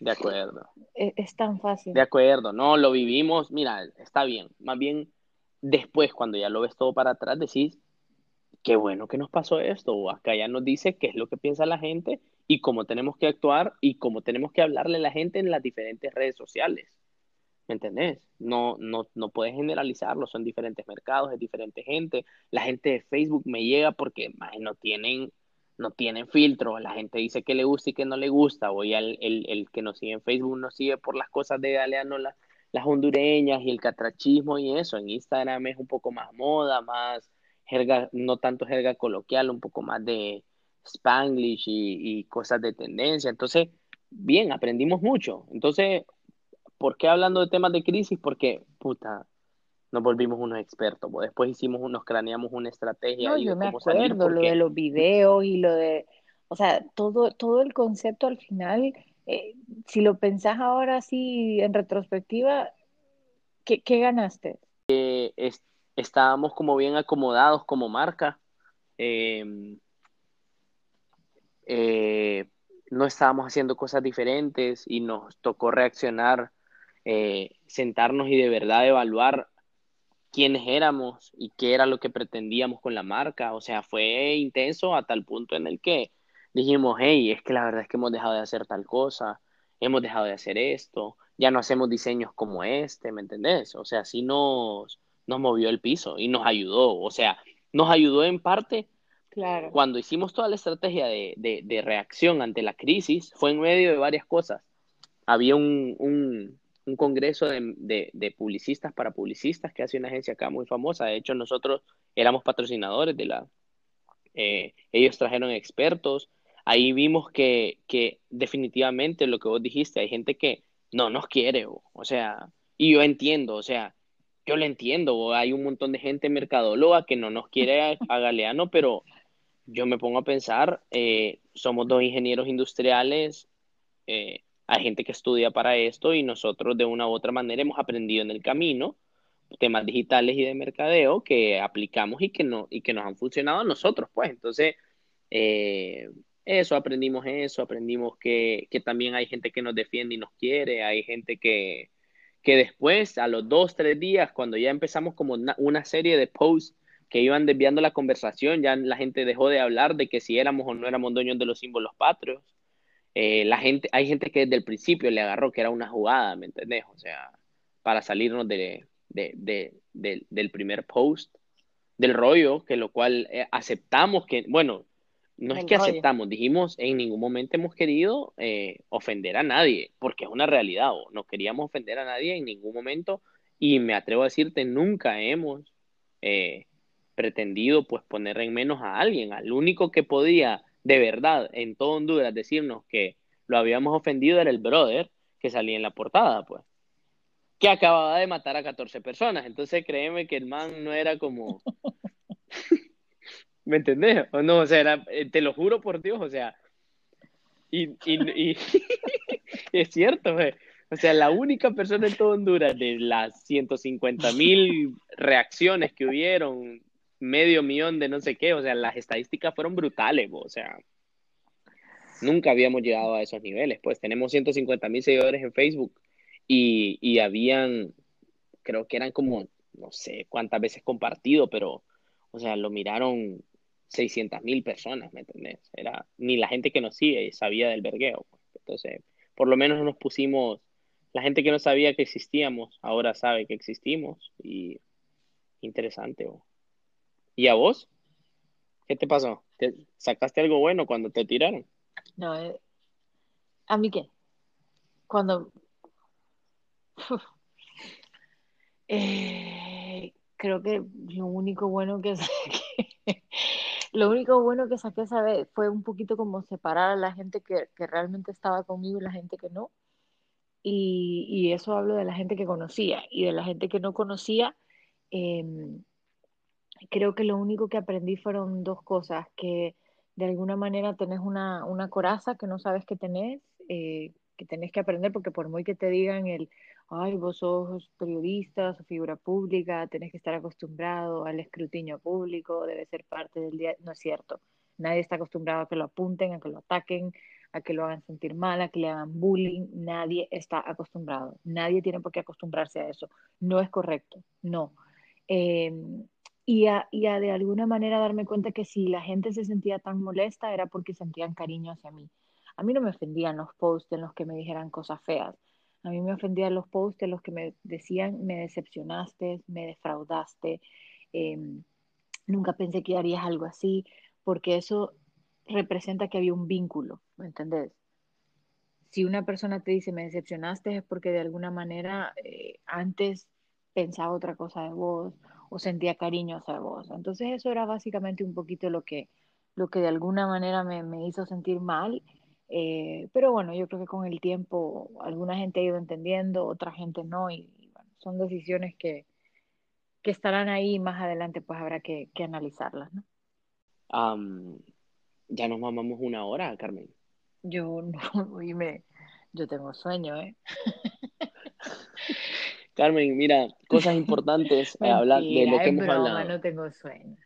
de acuerdo. E-, es, tan fácil. De acuerdo, no, lo vivimos, mira, está bien. Más bien, después, cuando ya lo ves todo para atrás, decís, qué bueno que nos pasó esto. O acá ya nos dice qué es lo que piensa la gente y cómo tenemos que actuar y cómo tenemos que hablarle a la gente en las diferentes redes sociales. ¿Me entendés? No, no, no puedes generalizarlo, son diferentes mercados, es diferente gente. La gente de Facebook me llega porque no tienen, no tienen filtro. La gente dice que le gusta y que no le gusta. O ya el, el, que nos sigue en Facebook nos sigue por las cosas de Galeano, las, las hondureñas y el catrachismo y eso. En Instagram es un poco más moda, más jerga, no tanto jerga coloquial, un poco más de spanglish y cosas de tendencia. Entonces, bien, aprendimos mucho. Entonces, ¿Por qué hablando de temas de crisis? Porque, puta, nos volvimos unos expertos. Después hicimos, nos craneamos una estrategia. No, yo me acuerdo lo de los videos y lo de, o sea, todo, todo el concepto al final, eh, si lo pensás ahora así en retrospectiva, ¿qué, ganaste? Eh, estábamos como bien acomodados como marca. Em, eh, no estábamos haciendo cosas diferentes y nos tocó reaccionar eh, sentarnos y de verdad evaluar quiénes éramos y qué era lo que pretendíamos con la marca. O sea, fue intenso a tal punto en el que dijimos, hey, es que la verdad es que hemos dejado de hacer tal cosa, hemos dejado de hacer esto, ya no hacemos diseños como este, ¿me entendés? O sea, sí nos, nos movió el piso y nos ayudó. O sea, nos ayudó en parte Claro. Cuando hicimos toda la estrategia de, de, reacción ante la crisis, fue en medio de varias cosas. Había un, un congreso de, de, publicistas para publicistas que hace una agencia acá muy famosa. De hecho, nosotros éramos patrocinadores de la... Eh, ellos trajeron expertos. Ahí vimos que, que definitivamente lo que vos dijiste, hay gente que no nos quiere, o, sea, y yo entiendo, o sea, yo lo entiendo, hay un montón de gente mercadóloga que no nos quiere a, Galeano, pero yo me pongo a pensar, eh, somos dos ingenieros industriales, eh, hay gente que estudia para esto y nosotros de una u otra manera hemos aprendido en el camino temas digitales y de mercadeo que aplicamos y que, no, y que nos han funcionado a nosotros, pues. Entonces, eh, eso, aprendimos eso, aprendimos que, que, también hay gente que nos defiende y nos quiere, hay gente que, que después, a los dos, tres días, cuando ya empezamos como una, una serie de posts que iban desviando la conversación, ya la gente dejó de hablar de que si éramos o no éramos dueños de los símbolos patrios eh, la gente, hay gente que desde el principio le agarró que era una jugada, ¿me entendés? O sea, para salirnos de, del primer post, del rollo, que lo cual eh, aceptamos que, bueno, no es que aceptamos, dijimos, en ningún momento hemos querido eh, ofender a nadie, porque es una realidad, o no queríamos ofender a nadie en ningún momento, y me atrevo a decirte, nunca hemos pretendido pues poner en menos a alguien, al único que podía de verdad en todo Honduras decirnos que lo habíamos ofendido era el brother que salía en la portada, pues. Que acababa de matar a 14 personas. Entonces créeme que el man no era como... ¿Me entendés? O no, o sea, eh, te lo juro por Dios, o sea... Y, y, es cierto, pues. O sea, la única persona en todo Honduras de las 150 mil reacciones que hubieron medio millón de no sé qué, o sea, las estadísticas fueron brutales, o sea, nunca habíamos llegado a esos niveles, pues tenemos 150 mil seguidores en Facebook y, y habían, creo que eran como, no sé cuántas veces compartido, pero, o sea, lo miraron 600 mil personas, ¿me entendés? Era, ni la gente que nos sigue sabía del vergueo, pues. entonces, por lo menos nos pusimos, la gente que no sabía que existíamos, ahora sabe que existimos y interesante, ¿o? ¿Y a vos? ¿Qué te pasó? ¿Te ¿Sacaste algo bueno cuando te tiraron? No, eh, ¿a mí qué? Cuando... Eh, creo que lo único bueno que saqué, lo único bueno que saqué esa vez fue un poquito como separar a la gente que, realmente estaba conmigo y la gente que no. Y, y, eso hablo de la gente que conocía y de la gente que no conocía. Eh, creo que lo único que aprendí fueron dos cosas, que de alguna manera tenés una, una coraza que no sabes que tenés, eh, que tenés que aprender, porque por muy que te digan el, ay, vos sos periodista, sos figura pública, tenés que estar acostumbrado al escrutinio público, debe ser parte del día, no es cierto. Nadie está acostumbrado a que lo apunten, a que lo ataquen, a que lo hagan sentir mal, a que le hagan bullying. Nadie está acostumbrado. Nadie tiene por qué acostumbrarse a eso. No es correcto. No. Eh, y a, y a de alguna manera darme cuenta que si la gente se sentía tan molesta era porque sentían cariño hacia mí. A mí no me ofendían los posts en los que me dijeran cosas feas. A mí me ofendían los posts de los que me decían, me decepcionaste, me defraudaste, em, nunca pensé que harías algo así, porque eso representa que había un vínculo, ¿me entendés? Si una persona te dice me decepcionaste es porque de alguna manera eh, antes pensaba otra cosa de vos o sentía cariño hacia vos. Entonces eso era básicamente un poquito lo que, lo que de alguna manera me, me hizo sentir mal. Eh, pero bueno, yo creo que con el tiempo alguna gente ha ido entendiendo, otra gente no, y, bueno, son decisiones que, que estarán ahí y más adelante pues habrá que, que analizarlas, ¿no? ya nos mamamos una hora, Carmen. Yo no, me yo tengo sueño, ¿eh? Carmen, mira, cosas importantes eh, hablar de lo que hemos hablado. No tengo sueño.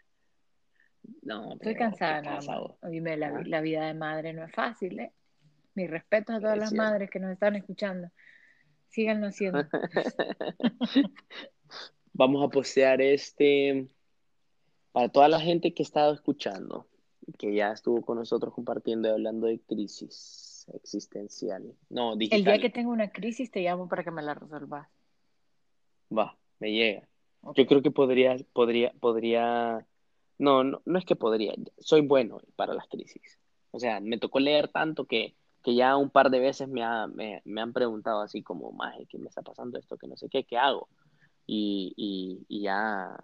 No, Estoy cansada nada más. Oíme, la, la, vida de madre no es fácil, ¿eh? Mi respeto a todas las madres que nos están escuchando. Síganlo haciendo. Vamos a postear este para toda la gente que ha estado escuchando, que ya estuvo con nosotros compartiendo y hablando de crisis existencial. No, digital. El día que tengo una crisis te llamo para que me la resuelvas. Va, me llega. Yo creo que podría, podría, podría, no, no, no es que podría, soy bueno para las crisis. O sea, me tocó leer tanto que, que ya un par de veces me, me, me han preguntado así como, maje, ¿qué me está pasando esto? Que no sé qué, ¿qué hago? Y, y, y ya,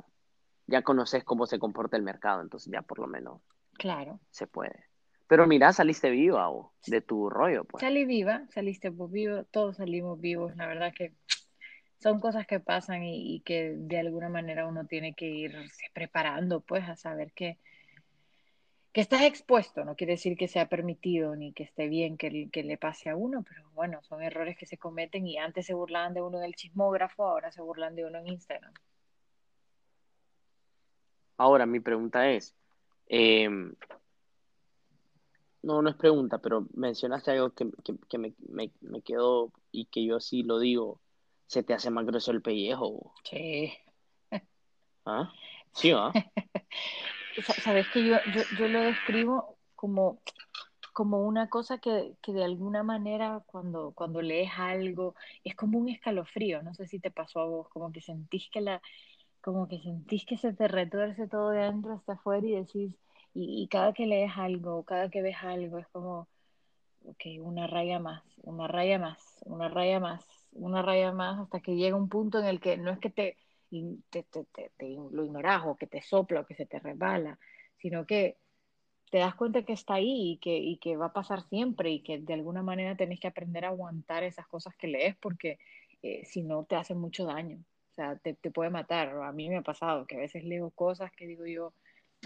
ya conoces cómo se comporta el mercado, entonces ya por lo menos claro. se puede. Pero mira, saliste viva de tu rollo, pues. Salí viva, saliste vivo, todos salimos vivos, la verdad que son cosas que pasan y, que de alguna manera uno tiene que irse preparando, pues, a saber que, que estás expuesto. No quiere decir que sea permitido ni que esté bien que, que le pase a uno, pero bueno, son errores que se cometen y antes se burlaban de uno en el chismógrafo, ahora se burlan de uno en Instagram. Ahora, mi pregunta es, em, no, no es pregunta, pero mencionaste algo que, que, me, me, me, quedó y que yo sí lo digo se te hace más grueso el pellejo. Sí. ¿Ah? Sí, ¿ah? Sabes que yo, yo, yo, lo describo como, como una cosa que, que, de alguna manera cuando, cuando lees algo es como un escalofrío. No sé si te pasó a vos, como que sentís que la, como que sentís que se te retuerce todo de adentro hasta afuera y decís, y, y cada que lees algo, cada que ves algo, es como, ok, una raya más, una raya más, una raya más, una raya más hasta que llega un punto en el que no es que te, te, te, te, lo ignoras o que te sopla o que se te resbala, sino que te das cuenta que está ahí y que, y que va a pasar siempre y que de alguna manera tenés que aprender a aguantar esas cosas que lees porque eh, si no te hace mucho daño, o sea, te, te puede matar. A mí me ha pasado que a veces leo cosas que digo yo,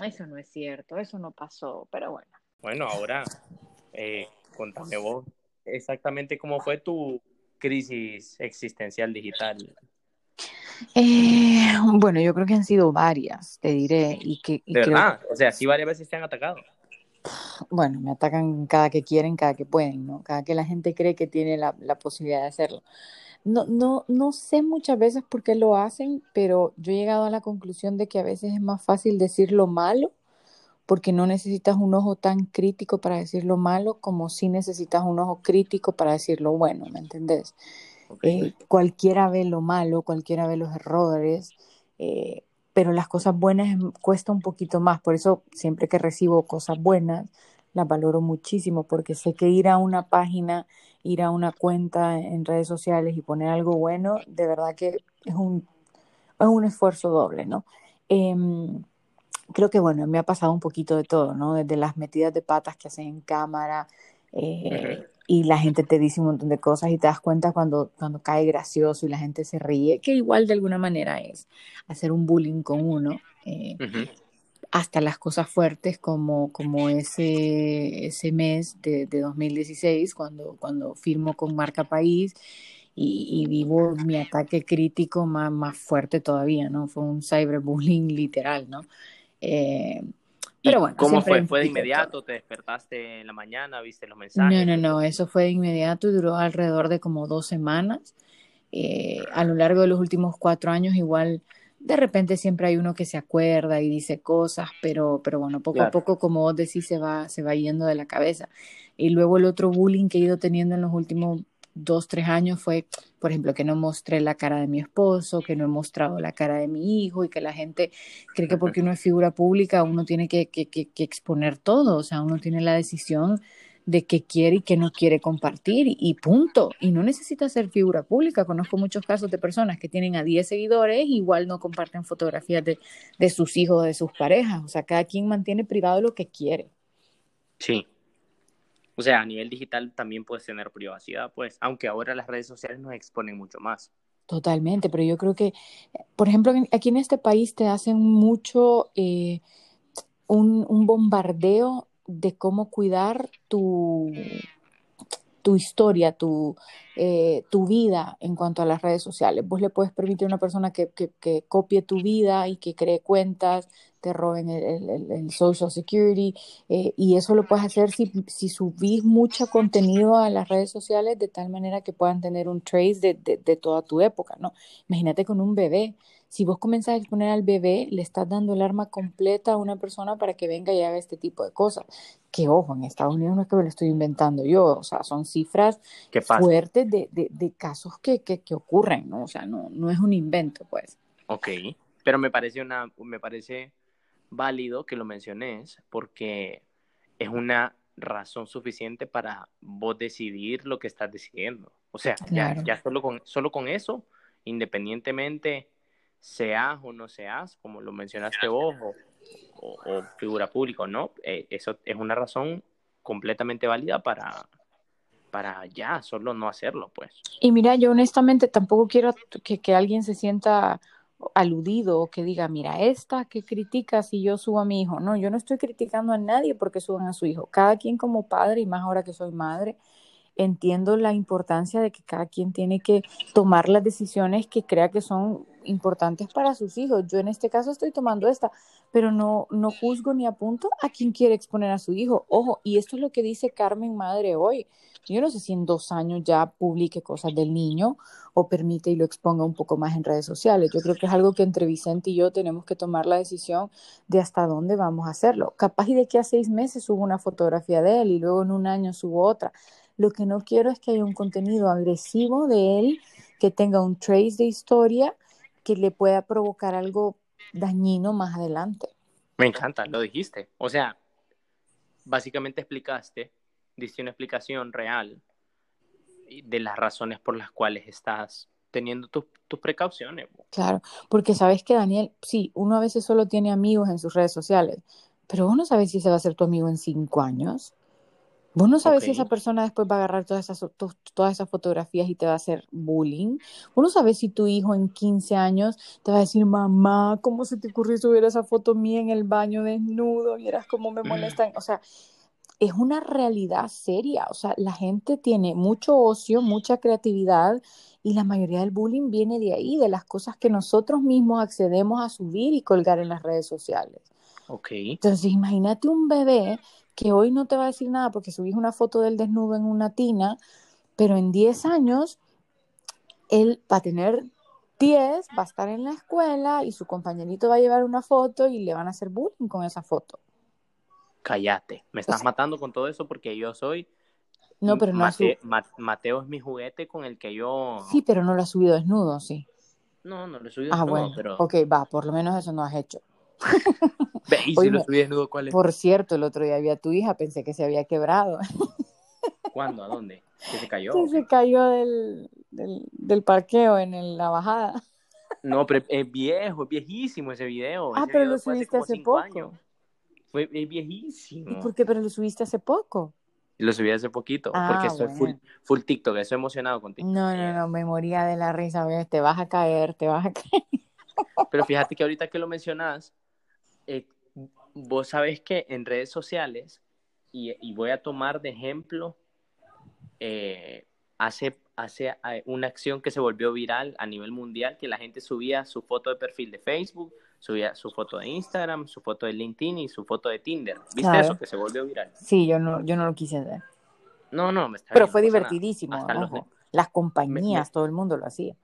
eso no es cierto, eso no pasó, pero bueno. Bueno, ahora eh, contame vos exactamente cómo fue tu crisis existencial digital? Eh, bueno, yo creo que han sido varias, te diré. Y que, ¿De verdad? O sea, sí varias veces te han atacado. Bueno, me atacan cada que quieren, cada que pueden, ¿no? Cada que la gente cree que tiene la, la posibilidad de hacerlo. No, no, no sé muchas veces por qué lo hacen, pero yo he llegado a la conclusión de que a veces es más fácil decir lo malo porque no necesitas un ojo tan crítico para decir lo malo como si necesitas un ojo crítico para decir lo bueno, ¿me entendés? Eh, cualquiera ve lo malo, cualquiera ve los errores, eh, pero las cosas buenas cuesta un poquito más, por eso siempre que recibo cosas buenas, las valoro muchísimo, porque sé que ir a una página, ir a una cuenta en redes sociales y poner algo bueno, de verdad que es un, es un esfuerzo doble, ¿no? Em, creo que bueno, me ha pasado un poquito de todo, ¿no? Desde las metidas de patas que hacen en cámara eh, y la gente te dice un montón de cosas y te das cuenta cuando, cuando cae gracioso y la gente se ríe, que igual de alguna manera es hacer un bullying con uno. Eh, hasta las cosas fuertes como, como ese, ese mes de, de 2016, cuando, cuando firmo con Marca País y, y, vivo mi ataque crítico más, más fuerte todavía, ¿no? Fue un cyberbullying literal, ¿no? Eh, pero bueno, ¿Cómo fue? ¿Fue de inmediato? ¿Te despertaste en la mañana? ¿Viste los mensajes? No, no, no, eso fue de inmediato y duró alrededor de como dos semanas. Eh, a lo largo de los últimos cuatro años, igual, de repente siempre hay uno que se acuerda y dice cosas, pero, pero bueno, poco a poco, como vos decís, se va, se va yendo de la cabeza. Y luego el otro bullying que he ido teniendo en los últimos dos, tres años fue, por ejemplo, que no mostré la cara de mi esposo, que no he mostrado la cara de mi hijo y que la gente cree que porque uno es figura pública uno tiene que, que, que, que exponer todo, o sea, uno tiene la decisión de qué quiere y qué no quiere compartir y punto. Y no necesita ser figura pública. Conozco muchos casos de personas que tienen a 10 seguidores igual no comparten fotografías de, de sus hijos de sus parejas. O sea, cada quien mantiene privado lo que quiere. Sí. O sea, a nivel digital también puedes tener privacidad, pues, aunque ahora las redes sociales nos exponen mucho más. Totalmente, pero yo creo que, por ejemplo, aquí en este país te hacen mucho eh, un, un bombardeo de cómo cuidar tu, tu historia, tu, eh, tu vida en cuanto a las redes sociales. Vos le puedes permitir a una persona que, que, copie tu vida y que cree cuentas, te roben el, social security, eh, y eso lo puedes hacer si, si subís mucho contenido a las redes sociales de tal manera que puedan tener un trace de, de, de toda tu época, ¿no? Imagínate con un bebé si vos comenzás a exponer al bebé, le estás dando el arma completa a una persona para que venga y haga este tipo de cosas. Que ojo, en Estados Unidos no es que me lo estoy inventando yo, o sea, son cifras fuertes de, de, de casos que, que, que, ocurren, ¿no? O sea, no, no es un invento, pues. Ok, pero me parece, una, me parece válido que lo menciones porque es una razón suficiente para vos decidir lo que estás decidiendo. O sea, ya, ya solo, con, solo con eso, independientemente seas o no seas, como lo mencionaste vos, o, figura pública no, eh, eso es una razón completamente válida para, para ya solo no hacerlo, pues. Y mira, yo honestamente tampoco quiero que, que alguien se sienta aludido o que diga, mira, esta que critica si yo subo a mi hijo. No, yo no estoy criticando a nadie porque suban a su hijo. Cada quien como padre, y más ahora que soy madre, entiendo la importancia de que cada quien tiene que tomar las decisiones que crea que son importantes para sus hijos. Yo en este caso estoy tomando esta, pero no, no juzgo ni apunto a quien quiere exponer a su hijo. Ojo, y esto es lo que dice Carmen Madre hoy. Yo no sé si en dos años ya publique cosas del niño o permite y lo exponga un poco más en redes sociales. Yo creo que es algo que entre Vicente y yo tenemos que tomar la decisión de hasta dónde vamos a hacerlo. Capaz y de que a seis meses subo una fotografía de él y luego en un año subo otra. Lo que no quiero es que haya un contenido agresivo de él que tenga un trace de historia que le pueda provocar algo dañino más adelante. Me encanta, lo dijiste. O sea, básicamente explicaste, diste una explicación real de las razones por las cuales estás teniendo tus, tus precauciones. Claro, porque sabes que Daniel, sí, uno a veces solo tiene amigos en sus redes sociales, pero uno sabe si se va a ser tu amigo en cinco años. Vos no sabes si esa persona después va a agarrar todas esas, todas esas fotografías y te va a hacer bullying. Vos no sabes si tu hijo en 15 años te va a decir, mamá, ¿cómo se te ocurrió subir esa foto mía en el baño desnudo? Vieras cómo me molestan. O sea, es una realidad seria. O sea, la gente tiene mucho ocio, mucha creatividad y la mayoría del bullying viene de ahí, de las cosas que nosotros mismos accedemos a subir y colgar en las redes sociales. Ok. Entonces, imagínate un bebé que hoy no te va a decir nada porque subís una foto del desnudo en una tina, pero en 10 años él va a tener 10, va a estar en la escuela y su compañerito va a llevar una foto y le van a hacer bullying con esa foto. Cállate, me estás matando con todo eso porque yo soy... No, pero no Mateo es mi juguete con el que yo... Sí, pero no lo ha subido desnudo, sí. No, no lo he subido ah, desnudo, bueno. pero... Ok, va, por lo menos eso no has hecho. ¿Y si lo subí desnudo, cuál es? Por cierto, el otro día había tu hija, pensé que se había quebrado. ¿Cuándo? ¿A dónde? ¿Que se cayó? Que se cayó del, del, del parqueo en la bajada. No, pero es viejo, es viejísimo ese video. Ah, pero lo subiste hace, poco. Fue, es viejísimo. ¿Y por qué? Pero lo subiste hace poco. Lo subí hace poquito, ah, porque estoy full, full TikTok, estoy emocionado contigo. No, no, no, me moría de la risa, te vas a caer, te vas a caer. Pero fíjate que ahorita que lo mencionas, eh, vos sabés que en redes sociales, y, voy a tomar de ejemplo, eh, hace, hace eh, una acción que se volvió viral a nivel mundial, que la gente subía su foto de perfil de Facebook, subía su foto de Instagram, su foto de LinkedIn y su foto de Tinder. ¿Viste eso que se volvió viral? Sí, yo no, yo no lo quise ver. No, no, me está Pero fue divertidísimo. Las compañías, todo el mundo lo hacía.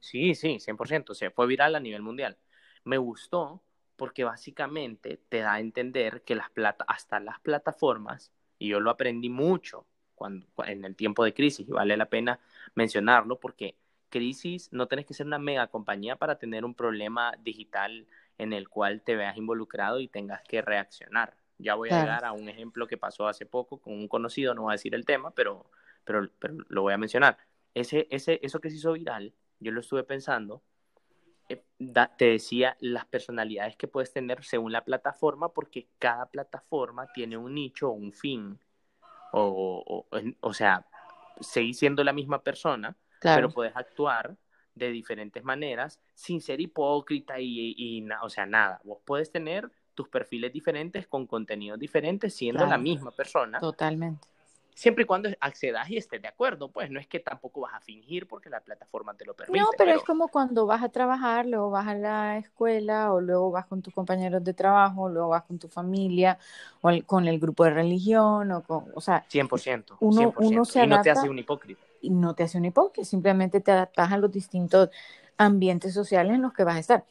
Sí, sí, 100%. O sea, fue viral a nivel mundial. Me gustó porque básicamente te da a entender que las plata hasta las plataformas, y yo lo aprendí mucho cuando, en el tiempo de crisis y vale la pena mencionarlo porque crisis no tienes que ser una mega compañía para tener un problema digital en el cual te veas involucrado y tengas que reaccionar. Ya voy a llegar a un ejemplo que pasó hace poco con un conocido, no voy a decir el tema, pero, pero, pero lo voy a mencionar. Ese, ese, eso que se hizo viral, yo lo estuve pensando, te decía las personalidades que puedes tener según la plataforma, porque cada plataforma tiene un nicho o un fin. O, o, o sea, seguís siendo la misma persona, pero puedes actuar de diferentes maneras sin ser hipócrita y, y, o sea, nada. Vos puedes tener tus perfiles diferentes con contenidos diferentes siendo la misma persona. Totalmente siempre y cuando accedas y estés de acuerdo, pues no es que tampoco vas a fingir porque la plataforma te lo permite. No, pero, es como cuando vas a trabajar, luego vas a la escuela o luego vas con tus compañeros de trabajo, luego vas con tu familia o con el grupo de religión o con, o sea, 100%, uno, uno se adapta, y no te hace un hipócrita. Y no te hace un hipócrita, simplemente te adaptas a los distintos ambientes sociales en los que vas a estar.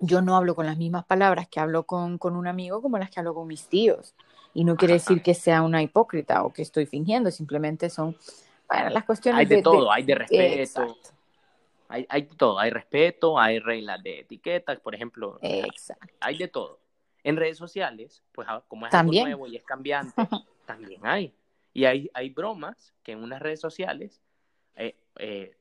Yo no hablo con las mismas palabras que hablo con, con un amigo como las que hablo con mis tíos. Y no quiere decir que sea una hipócrita o que estoy fingiendo, simplemente son, bueno, las cuestiones hay de, todo, hay de respeto. Hay, hay todo, hay respeto, hay reglas de etiqueta, por ejemplo, hay de todo. En redes sociales, pues ah, como es algo nuevo y es cambiante, también hay. Y hay, hay bromas que en unas redes sociales eh, eh,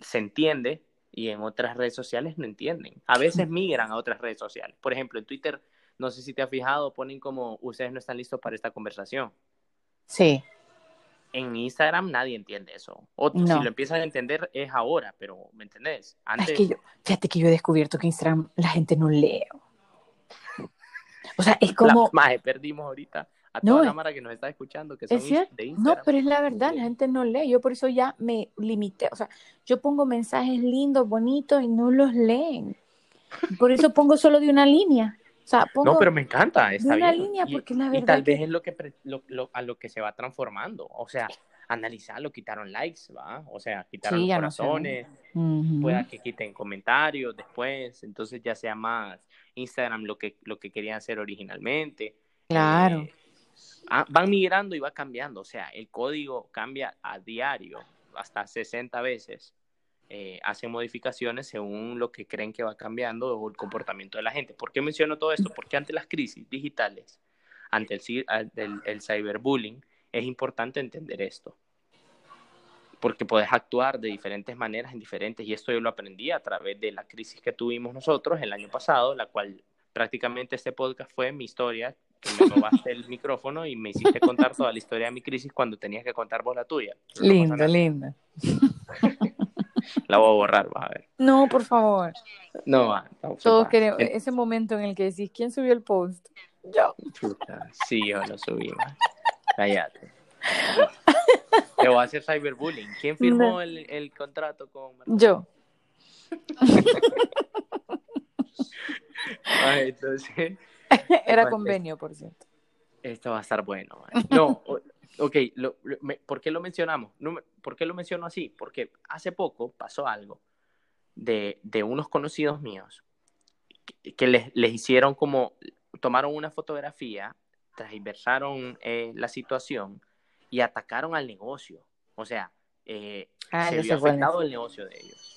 se entiende y en otras redes sociales no entienden. A veces migran a otras redes sociales. Por ejemplo, en Twitter no sé si te has fijado, ponen como ustedes no están listos para esta conversación. Sí. En Instagram nadie entiende eso. O si lo empiezan a entender es ahora, pero ¿me entendés? Antes... Es que yo, fíjate que yo he descubierto que Instagram la gente no lee. O sea, es como... Más, perdimos ahorita a toda la cámara que nos está escuchando, que son de Instagram. No, pero es la verdad, la gente no lee. Yo por eso ya me limité. O sea, yo pongo mensajes lindos, bonitos y no los leen. Por eso pongo solo de una línea no, pero me encanta, está una línea porque la verdad y tal vez es lo que a lo que se va transformando, o sea, analizarlo, quitaron likes, ¿va? O sea, quitaron corazones, pueda que quiten comentarios después, entonces ya sea más Instagram lo que, lo que querían hacer originalmente. Claro. Eh, ah, van migrando y va cambiando, o sea, el código cambia a diario, hasta 60 veces eh, hacen modificaciones según lo que creen que va cambiando o el comportamiento de la gente. ¿Por qué menciono todo esto? Porque ante las crisis digitales, ante el, el, cyberbullying, es importante entender esto. Porque puedes actuar de diferentes maneras en diferentes, y esto yo lo aprendí a través de la crisis que tuvimos nosotros el año pasado, la cual prácticamente este podcast fue mi historia, que me robaste el micrófono y me hiciste contar toda la historia de mi crisis cuando tenías que contar vos la tuya. Linda, linda. La voy a borrar, vas a ver. No, por favor. No, va. Todos queremos, ese momento en el que decís, ¿quién subió el post? Yo. sí, yo lo subí. Cállate. Te voy a hacer cyberbullying. ¿Quién firmó el, el, contrato con Yo. Ay, entonces... Era convenio, por cierto. Esto va a estar bueno. No, ok, ¿por qué lo mencionamos? ¿Por qué lo menciono así? Porque hace poco pasó algo de, unos conocidos míos que, les, hicieron como, tomaron una fotografía, transversaron eh, la situación y atacaron al negocio. O sea, eh, ah, se vio afectado el negocio de ellos.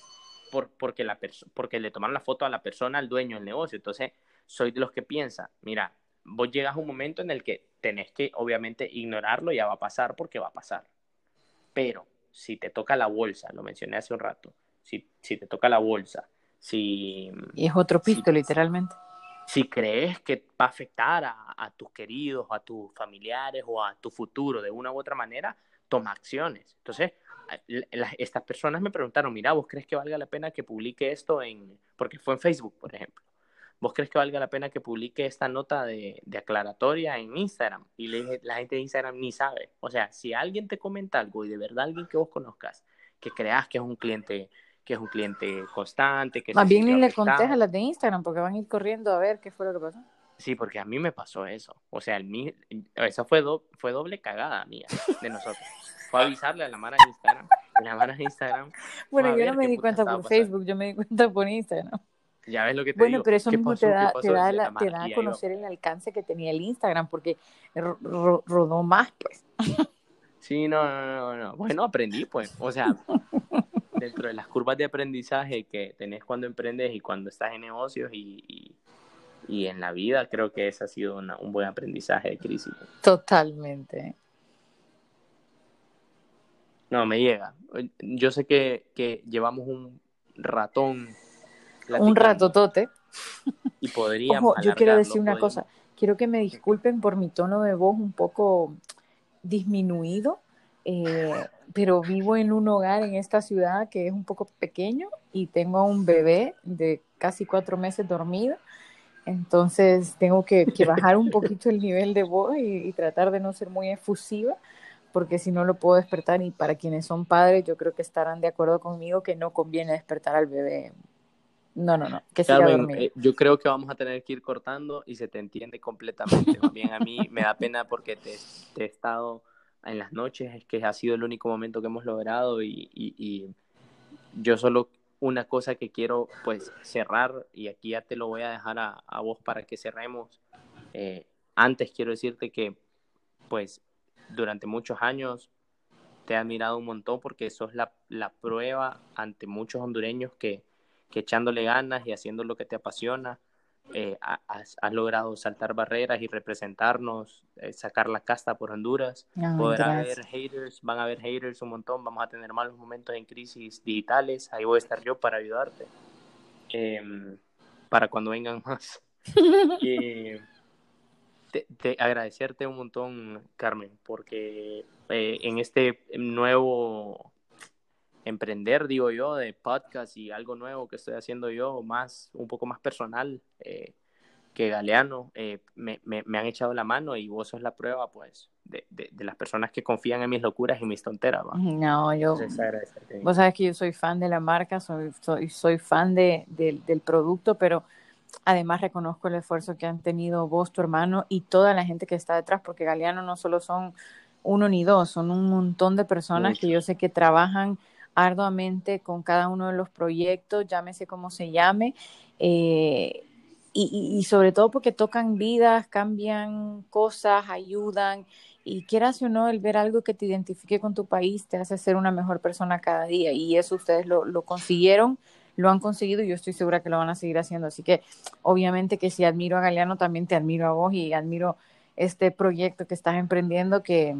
Por, porque, la porque le tomaron la foto a la persona, al dueño del negocio. Entonces, soy de los que piensa, mira, vos llegas a un momento en el que tenés que obviamente ignorarlo, ya va a pasar porque va a pasar. Pero si te toca la bolsa, lo mencioné hace un rato, si, si te toca la bolsa, si... Y es otro pisto, literalmente. Si crees que va a afectar a, a, tus queridos, a tus familiares o a tu futuro de una u otra manera, toma acciones. Entonces, estas personas me preguntaron, mira, ¿vos crees que valga la pena que publique esto en, porque fue en Facebook, por ejemplo? ¿Vos crees que valga la pena que publique esta nota de, aclaratoria en Instagram? Y le dije, la gente de Instagram ni sabe. O sea, si alguien te comenta algo y de verdad alguien que vos conozcas, que creas que es un cliente que es un cliente constante, que más bien ni le contés a las de Instagram porque van a ir corriendo a ver qué fue lo que pasó. Sí, porque a mí me pasó eso. O sea, fue, fue doble cagada mía de nosotros. fue avisarle a la mara de Instagram. La mara de Instagram. Bueno, yo no me di cuenta por Facebook, yo me di cuenta por Instagram. Ya ves lo que te bueno, pero eso mismo te da, te da, te da a conocer el alcance que tenía el Instagram, porque rodó más, pues. Sí, no, no, no, no. Bueno, aprendí, pues. O sea, dentro de las curvas de aprendizaje que tenés cuando emprendes y cuando estás en negocios y, y, y en la vida, creo que ese ha sido una, un buen aprendizaje de crisis. Totalmente. No, me llega. Yo sé que, que llevamos un ratón. Un ratotote. Y podríamos. Ojo, yo quiero decir una cosa. Quiero que me disculpen por mi tono de voz un poco disminuido, eh, pero vivo en un hogar en esta ciudad que es un poco pequeño y tengo un bebé de casi cuatro meses dormido. Entonces tengo que, que bajar un poquito el nivel de voz y, y, tratar de no ser muy efusiva, porque si no lo puedo despertar y para quienes son padres yo creo que estarán de acuerdo conmigo que no conviene despertar al bebé. No, no, no, que siga Carmen, dormido. eh, yo creo que vamos a tener que ir cortando y se te entiende completamente. Bien, a mí me da pena porque te, te he estado en las noches, es que ha sido el único momento que hemos logrado y, y, y yo solo una cosa que quiero pues cerrar y aquí ya te lo voy a dejar a, a vos para que cerremos. Eh, antes quiero decirte que pues durante muchos años te he admirado un montón porque sos la, la prueba ante muchos hondureños que, que, echándole ganas y haciendo lo que te apasiona, eh, has, has, logrado saltar barreras y representarnos, eh, sacar la casta por Honduras. Podrá gracias. haber haters, van a haber haters un montón, vamos a tener malos momentos en crisis digitales, ahí voy a estar yo para ayudarte, eh, para cuando vengan más. Te, te, agradecerte un montón, Carmen, porque eh, en este nuevo emprender, digo yo, de podcast y algo nuevo que estoy haciendo yo, más, un poco más personal eh, que Galeano, eh, me, me, me, han echado la mano y vos sos la prueba, pues, de, de, de las personas que confían en mis locuras y mis tonteras. ¿va? No, yo, Entonces, vos sabes que yo soy fan de la marca, soy, soy, soy fan de, de, del producto, pero además reconozco el esfuerzo que han tenido vos, tu hermano y toda la gente que está detrás, porque Galeano no solo son uno ni dos, son un montón de personas Mucho. que yo sé que trabajan arduamente con cada uno de los proyectos, llámese como se llame, eh, y, sobre todo porque tocan vidas, cambian cosas, ayudan, y quieras o no, el ver algo que te identifique con tu país te hace ser una mejor persona cada día, y eso ustedes lo, lo consiguieron, lo han conseguido y yo estoy segura que lo van a seguir haciendo. Así que obviamente que si admiro a Galeano, también te admiro a vos y admiro este proyecto que estás emprendiendo que,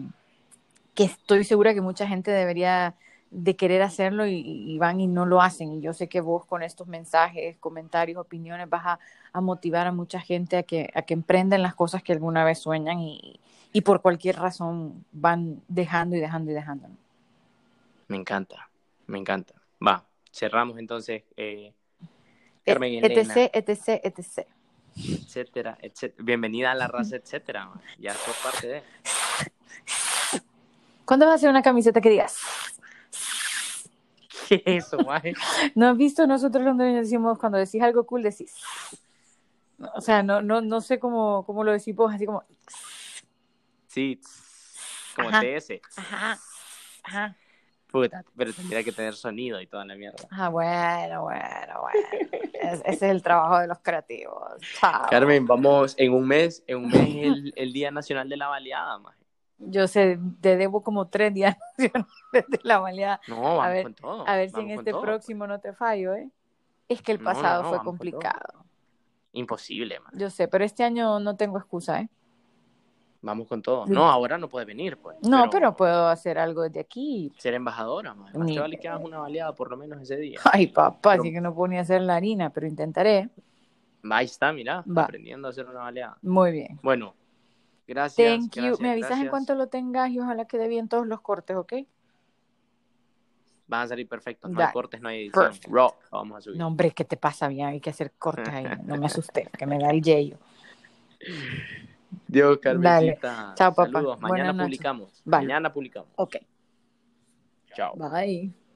que estoy segura que mucha gente debería de querer hacerlo y, y, van y no lo hacen. Y yo sé que vos con estos mensajes, comentarios, opiniones vas a, a motivar a mucha gente a que, a que emprenden las cosas que alguna vez sueñan y, y por cualquier razón van dejando y dejando y dejando. Me encanta, me encanta. Va, cerramos entonces. Eh, Carmen e etc, etc, etc. Etcétera, etcétera. Bienvenida a la raza, etcétera. Ya sos parte de. ¿Cuándo vas a hacer una camiseta que digas? ¿Qué es eso, maje? ¿No has visto nosotros los decimos cuando decís algo cool decís? O sea, no, no, no sé cómo, cómo lo decimos, así como. Sí, como ajá, TS. Ajá, ajá. Puta, pero tendría que tener sonido y toda la mierda. Ah, bueno, bueno, bueno. Es, ese es el trabajo de los creativos. Chao. Carmen, vamos en un mes, en un mes el, el Día Nacional de la Baleada, maje. Yo sé, te debo como tres días nacionales de la baleada. No, vamos a ver, con todo. A ver si en este todo. próximo no te fallo, ¿eh? Es que el pasado no, no, fue complicado. Imposible, man. Yo sé, pero este año no tengo excusa, ¿eh? Vamos con todo. No, ahora no puedes venir, pues. No, pero, pero puedo hacer algo desde aquí. Ser embajadora, más. Más te vale que hagas una baleada por lo menos ese día. Ay, papá, pero... sí que no puedo ni hacer la harina, pero intentaré. Ahí está, mira, Va. aprendiendo a hacer una baleada. Muy bien. Bueno, gracias. Thank you. gracias, Me avisas gracias. en cuanto lo tengas y ojalá quede bien todos los cortes, ¿ok? Van a salir perfectos, no hay cortes, no hay edición. Raw, vamos a subir. No, hombre, ¿qué te pasa bien? Hay que hacer cortes ahí. No me asusté, que me da el yello. Dios, Carmencita. Dale. Chao, papá. Saludos. Mañana Buenas publicamos. Vale. Mañana publicamos. Ok. Chao. Bye.